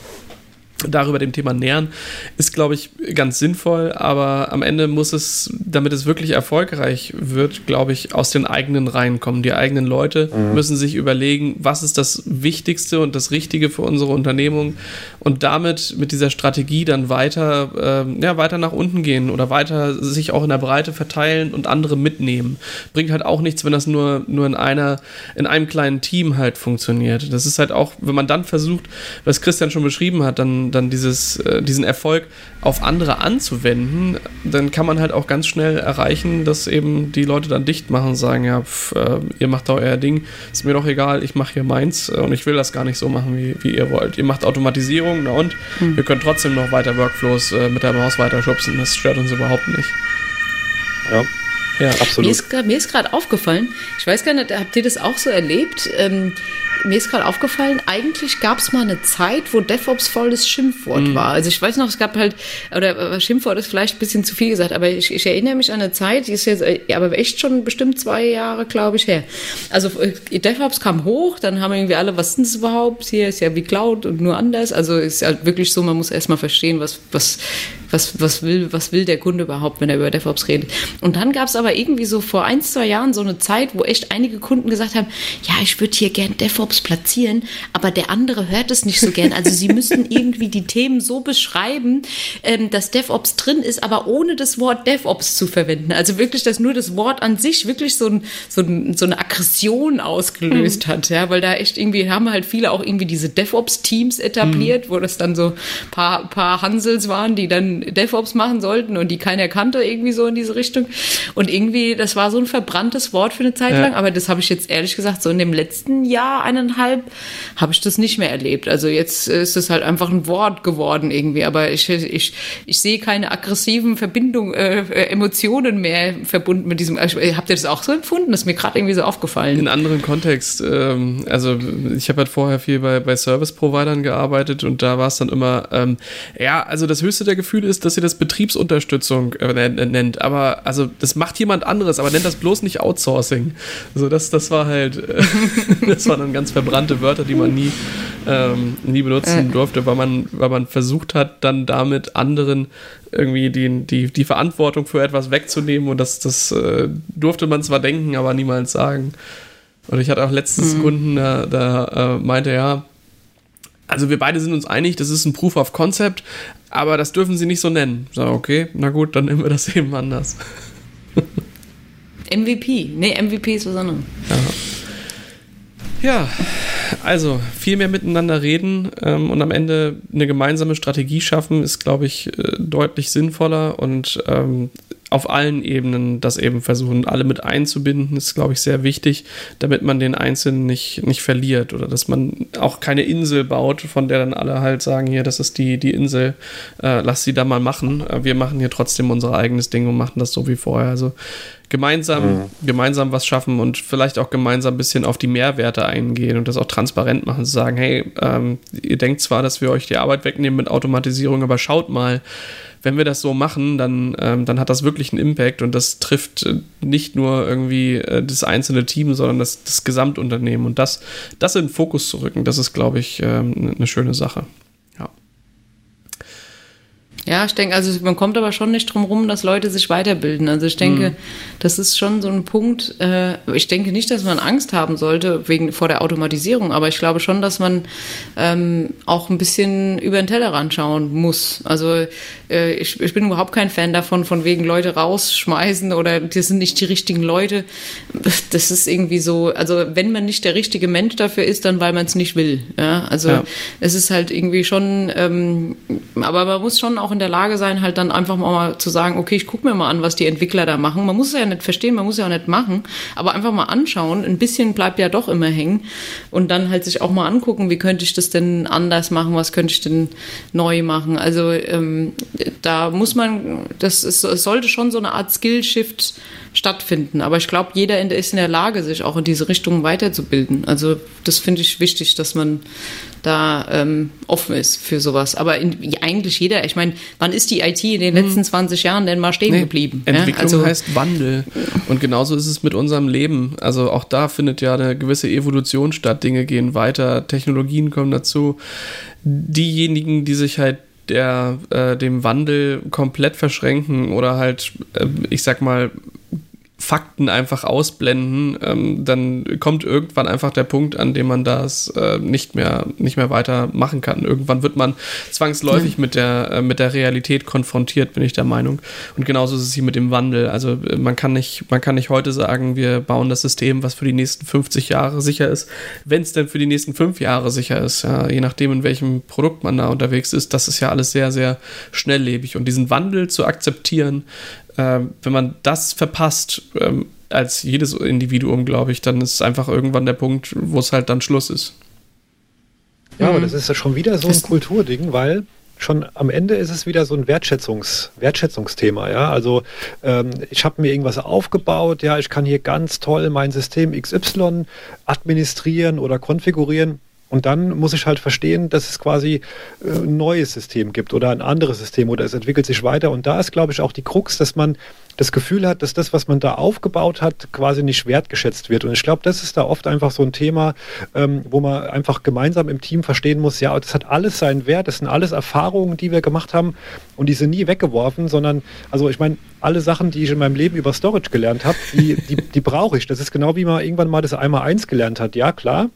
darüber dem Thema nähern, ist, glaube ich, ganz sinnvoll, aber am Ende muss es, damit es wirklich erfolgreich wird, glaube ich, aus den eigenen Reihen kommen. Die eigenen Leute mhm. müssen sich überlegen, was ist das Wichtigste und das Richtige für unsere Unternehmung und damit mit dieser Strategie dann weiter, äh, ja, weiter nach unten gehen oder weiter sich auch in der Breite verteilen und andere mitnehmen. Bringt halt auch nichts, wenn das nur, nur in einer, in einem kleinen Team halt funktioniert. Das ist halt auch, wenn man dann versucht, was Christian schon beschrieben hat, dann dann, dieses, äh, diesen Erfolg auf andere anzuwenden, dann kann man halt auch ganz schnell erreichen, dass eben die Leute dann dicht machen und sagen, ja, pf, äh, ihr macht da euer Ding, ist mir doch egal, ich mache hier meins äh, und ich will das gar nicht so machen, wie, wie ihr wollt. Ihr macht Automatisierung, na und? Hm. Wir können trotzdem noch weiter Workflows äh, mit der Maus weiter schubsen, das stört uns überhaupt nicht. Ja. Ja, absolut. Mir ist gerade aufgefallen, ich weiß gar nicht, habt ihr das auch so erlebt? Ähm, mir ist gerade aufgefallen, eigentlich gab es mal eine Zeit, wo DevOps voll das Schimpfwort mhm. war. Also ich weiß noch, es gab halt, oder äh, Schimpfwort ist vielleicht ein bisschen zu viel gesagt, aber ich, ich erinnere mich an eine Zeit, die ist jetzt äh, aber echt schon bestimmt zwei Jahre, glaube ich, her. Also äh, DevOps kam hoch, dann haben irgendwie alle, was ist das überhaupt? Hier ist ja wie Cloud und nur anders. Also ist halt wirklich so, man muss erstmal verstehen, was, was, was, was, will, was will der Kunde überhaupt, wenn er über DevOps redet. Und dann gab es aber irgendwie so vor ein, zwei Jahren so eine Zeit, wo echt einige Kunden gesagt haben, ja, ich würde hier gern DevOps platzieren, aber der andere hört es nicht so gern. Also sie müssen irgendwie die Themen so beschreiben, ähm, dass DevOps drin ist, aber ohne das Wort DevOps zu verwenden. Also wirklich, dass nur das Wort an sich wirklich so, ein, so, ein, so eine Aggression ausgelöst mhm. hat, ja, weil da echt irgendwie haben halt viele auch irgendwie diese DevOps-Teams etabliert, mhm. wo das dann so paar, paar Hansels waren, die dann DevOps machen sollten und die keiner kannte irgendwie so in diese Richtung. Und irgendwie, das war so ein verbranntes Wort für eine Zeit ja. lang, aber das habe ich jetzt ehrlich gesagt so in dem letzten Jahr, eineinhalb, habe ich das nicht mehr erlebt. Also jetzt ist es halt einfach ein Wort geworden irgendwie, aber ich, ich, ich sehe keine aggressiven Verbindungen, äh, äh, Emotionen mehr verbunden mit diesem. Also, habt ihr das auch so empfunden? Das ist mir gerade irgendwie so aufgefallen. In anderen Kontext. Ähm, also ich habe halt vorher viel bei, bei Service-Providern gearbeitet und da war es dann immer, ähm, ja, also das höchste der Gefühle ist, dass ihr das Betriebsunterstützung äh, nennt. Aber also das macht jemand anderes, aber nennt das bloß nicht Outsourcing. Also das, das war halt, äh, das waren dann ganz verbrannte Wörter, die man nie, ähm, nie benutzen durfte, weil man, weil man versucht hat, dann damit anderen irgendwie die, die, die Verantwortung für etwas wegzunehmen und das, das äh, durfte man zwar denken, aber niemals sagen. Und ich hatte auch letztens mhm. Kunden, da, da äh, meinte ja, also wir beide sind uns einig, das ist ein Proof of Concept, aber das dürfen sie nicht so nennen. So, okay, na gut, dann nennen wir das eben anders. MVP. Nee, MVP ist was anderes. Ja. ja, also viel mehr miteinander reden ähm, und am Ende eine gemeinsame Strategie schaffen, ist, glaube ich, äh, deutlich sinnvoller und ähm, auf allen Ebenen das eben versuchen, alle mit einzubinden, ist, glaube ich, sehr wichtig, damit man den Einzelnen nicht, nicht verliert oder dass man auch keine Insel baut, von der dann alle halt sagen, hier, das ist die, die Insel, äh, lass sie da mal machen. Äh, wir machen hier trotzdem unser eigenes Ding und machen das so wie vorher. Also gemeinsam, mhm. gemeinsam was schaffen und vielleicht auch gemeinsam ein bisschen auf die Mehrwerte eingehen und das auch transparent machen, zu sagen, hey, ähm, ihr denkt zwar, dass wir euch die Arbeit wegnehmen mit Automatisierung, aber schaut mal, wenn wir das so machen, dann, ähm, dann hat das wirklich einen Impact und das trifft äh, nicht nur irgendwie äh, das einzelne Team, sondern das, das Gesamtunternehmen. Und das, das in den Fokus zu rücken, das ist, glaube ich, ähm, eine schöne Sache. Ja, ich denke, also man kommt aber schon nicht drum rum, dass Leute sich weiterbilden. Also ich denke, mhm. das ist schon so ein Punkt. Äh, ich denke nicht, dass man Angst haben sollte wegen vor der Automatisierung, aber ich glaube schon, dass man ähm, auch ein bisschen über den Tellerrand schauen muss. Also äh, ich, ich bin überhaupt kein Fan davon, von wegen Leute rausschmeißen oder das sind nicht die richtigen Leute. Das ist irgendwie so, also wenn man nicht der richtige Mensch dafür ist, dann weil man es nicht will. Ja, also ja. es ist halt irgendwie schon, ähm, aber man muss schon auch in der Lage sein, halt dann einfach mal zu sagen, okay, ich gucke mir mal an, was die Entwickler da machen. Man muss es ja nicht verstehen, man muss es ja auch nicht machen, aber einfach mal anschauen. Ein bisschen bleibt ja doch immer hängen und dann halt sich auch mal angucken, wie könnte ich das denn anders machen, was könnte ich denn neu machen. Also ähm, da muss man, das ist, es sollte schon so eine Art Skill-Shift stattfinden. Aber ich glaube, jeder ist in der Lage, sich auch in diese Richtung weiterzubilden. Also das finde ich wichtig, dass man da ähm, offen ist für sowas. Aber in, eigentlich jeder, ich meine, wann ist die IT in den hm. letzten 20 Jahren denn mal stehen nee, geblieben? Entwicklung ja? also, heißt Wandel. Und genauso ist es mit unserem Leben. Also auch da findet ja eine gewisse Evolution statt. Dinge gehen weiter, Technologien kommen dazu. Diejenigen, die sich halt der äh, dem Wandel komplett verschränken oder halt, äh, ich sag mal, Fakten einfach ausblenden, ähm, dann kommt irgendwann einfach der Punkt, an dem man das äh, nicht mehr nicht mehr weiter machen kann. Irgendwann wird man zwangsläufig ja. mit der äh, mit der Realität konfrontiert, bin ich der Meinung. Und genauso ist es hier mit dem Wandel. Also äh, man kann nicht man kann nicht heute sagen, wir bauen das System, was für die nächsten 50 Jahre sicher ist, wenn es denn für die nächsten fünf Jahre sicher ist. Ja, je nachdem in welchem Produkt man da unterwegs ist, das ist ja alles sehr sehr schnelllebig und diesen Wandel zu akzeptieren äh, wenn man das verpasst, ähm, als jedes Individuum, glaube ich, dann ist einfach irgendwann der Punkt, wo es halt dann Schluss ist. Ja, mhm. aber das ist ja schon wieder so ein Kulturding, weil schon am Ende ist es wieder so ein Wertschätzungs, Wertschätzungsthema, ja. Also ähm, ich habe mir irgendwas aufgebaut, ja, ich kann hier ganz toll mein System XY administrieren oder konfigurieren. Und dann muss ich halt verstehen, dass es quasi äh, ein neues System gibt oder ein anderes System oder es entwickelt sich weiter. Und da ist, glaube ich, auch die Krux, dass man das Gefühl hat, dass das, was man da aufgebaut hat, quasi nicht wertgeschätzt wird. Und ich glaube, das ist da oft einfach so ein Thema, ähm, wo man einfach gemeinsam im Team verstehen muss, ja, das hat alles seinen Wert, das sind alles Erfahrungen, die wir gemacht haben und die sind nie weggeworfen, sondern, also ich meine, alle Sachen, die ich in meinem Leben über Storage gelernt habe, die, die, die brauche ich. Das ist genau wie man irgendwann mal das einmal eins gelernt hat. Ja, klar,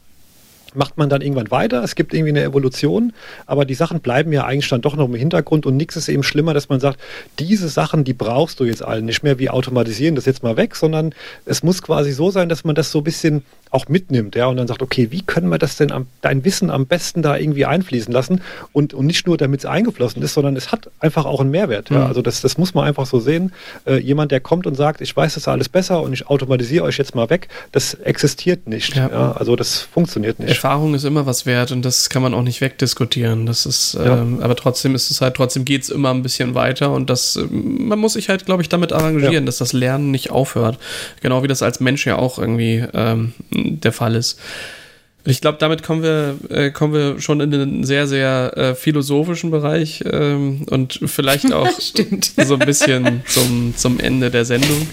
macht man dann irgendwann weiter. Es gibt irgendwie eine Evolution, aber die Sachen bleiben ja eigentlich dann doch noch im Hintergrund und nichts ist eben schlimmer, dass man sagt, diese Sachen, die brauchst du jetzt allen nicht mehr, wie automatisieren das jetzt mal weg, sondern es muss quasi so sein, dass man das so ein bisschen auch mitnimmt, ja, und dann sagt, okay, wie können wir das denn am, dein Wissen am besten da irgendwie einfließen lassen und, und nicht nur damit es eingeflossen ist, sondern es hat einfach auch einen Mehrwert, ja, mhm. also das, das muss man einfach so sehen. Äh, jemand, der kommt und sagt, ich weiß das alles besser und ich automatisiere euch jetzt mal weg, das existiert nicht, ja. ja also das funktioniert nicht. Erfahrung ist immer was wert und das kann man auch nicht wegdiskutieren, das ist, ja. ähm, aber trotzdem ist es halt, trotzdem geht es immer ein bisschen weiter und das, ähm, man muss sich halt, glaube ich, damit arrangieren, dass das Lernen nicht aufhört, genau wie das als Mensch ja auch irgendwie ähm, der Fall ist. Ich glaube, damit kommen wir, äh, kommen wir schon in einen sehr, sehr äh, philosophischen Bereich ähm, und vielleicht auch so ein bisschen zum, zum Ende der Sendung.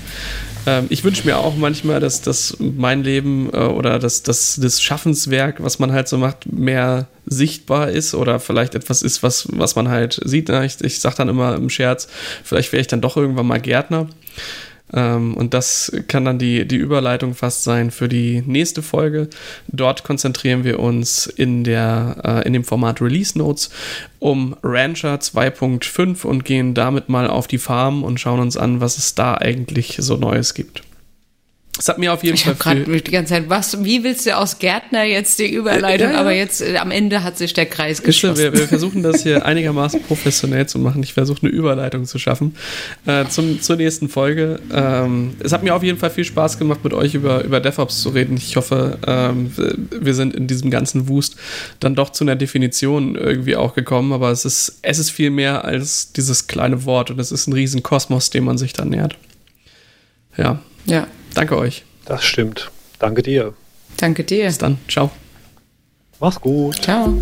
Ähm, ich wünsche mir auch manchmal, dass, dass mein Leben äh, oder dass, dass das Schaffenswerk, was man halt so macht, mehr sichtbar ist oder vielleicht etwas ist, was, was man halt sieht. Ich, ich sage dann immer im Scherz, vielleicht wäre ich dann doch irgendwann mal Gärtner. Ähm, und das kann dann die, die Überleitung fast sein für die nächste Folge. Dort konzentrieren wir uns in, der, äh, in dem Format Release Notes um Rancher 2.5 und gehen damit mal auf die Farm und schauen uns an, was es da eigentlich so Neues gibt. Es hat mir auf jeden ich Fall. Ich habe gerade die ganze Zeit, was, wie willst du aus Gärtner jetzt die Überleitung? Ja. Aber jetzt äh, am Ende hat sich der Kreis geschlossen. Wir, wir, versuchen das hier einigermaßen professionell zu machen. Ich versuche eine Überleitung zu schaffen äh, zum, zur nächsten Folge. Ähm, es hat mir auf jeden Fall viel Spaß gemacht, mit euch über, über DevOps zu reden. Ich hoffe, ähm, wir sind in diesem ganzen Wust dann doch zu einer Definition irgendwie auch gekommen. Aber es ist, es ist viel mehr als dieses kleine Wort und es ist ein riesen Kosmos, dem man sich dann nähert. Ja. Ja. Danke euch. Das stimmt. Danke dir. Danke dir. Bis dann. Ciao. Mach's gut. Ciao.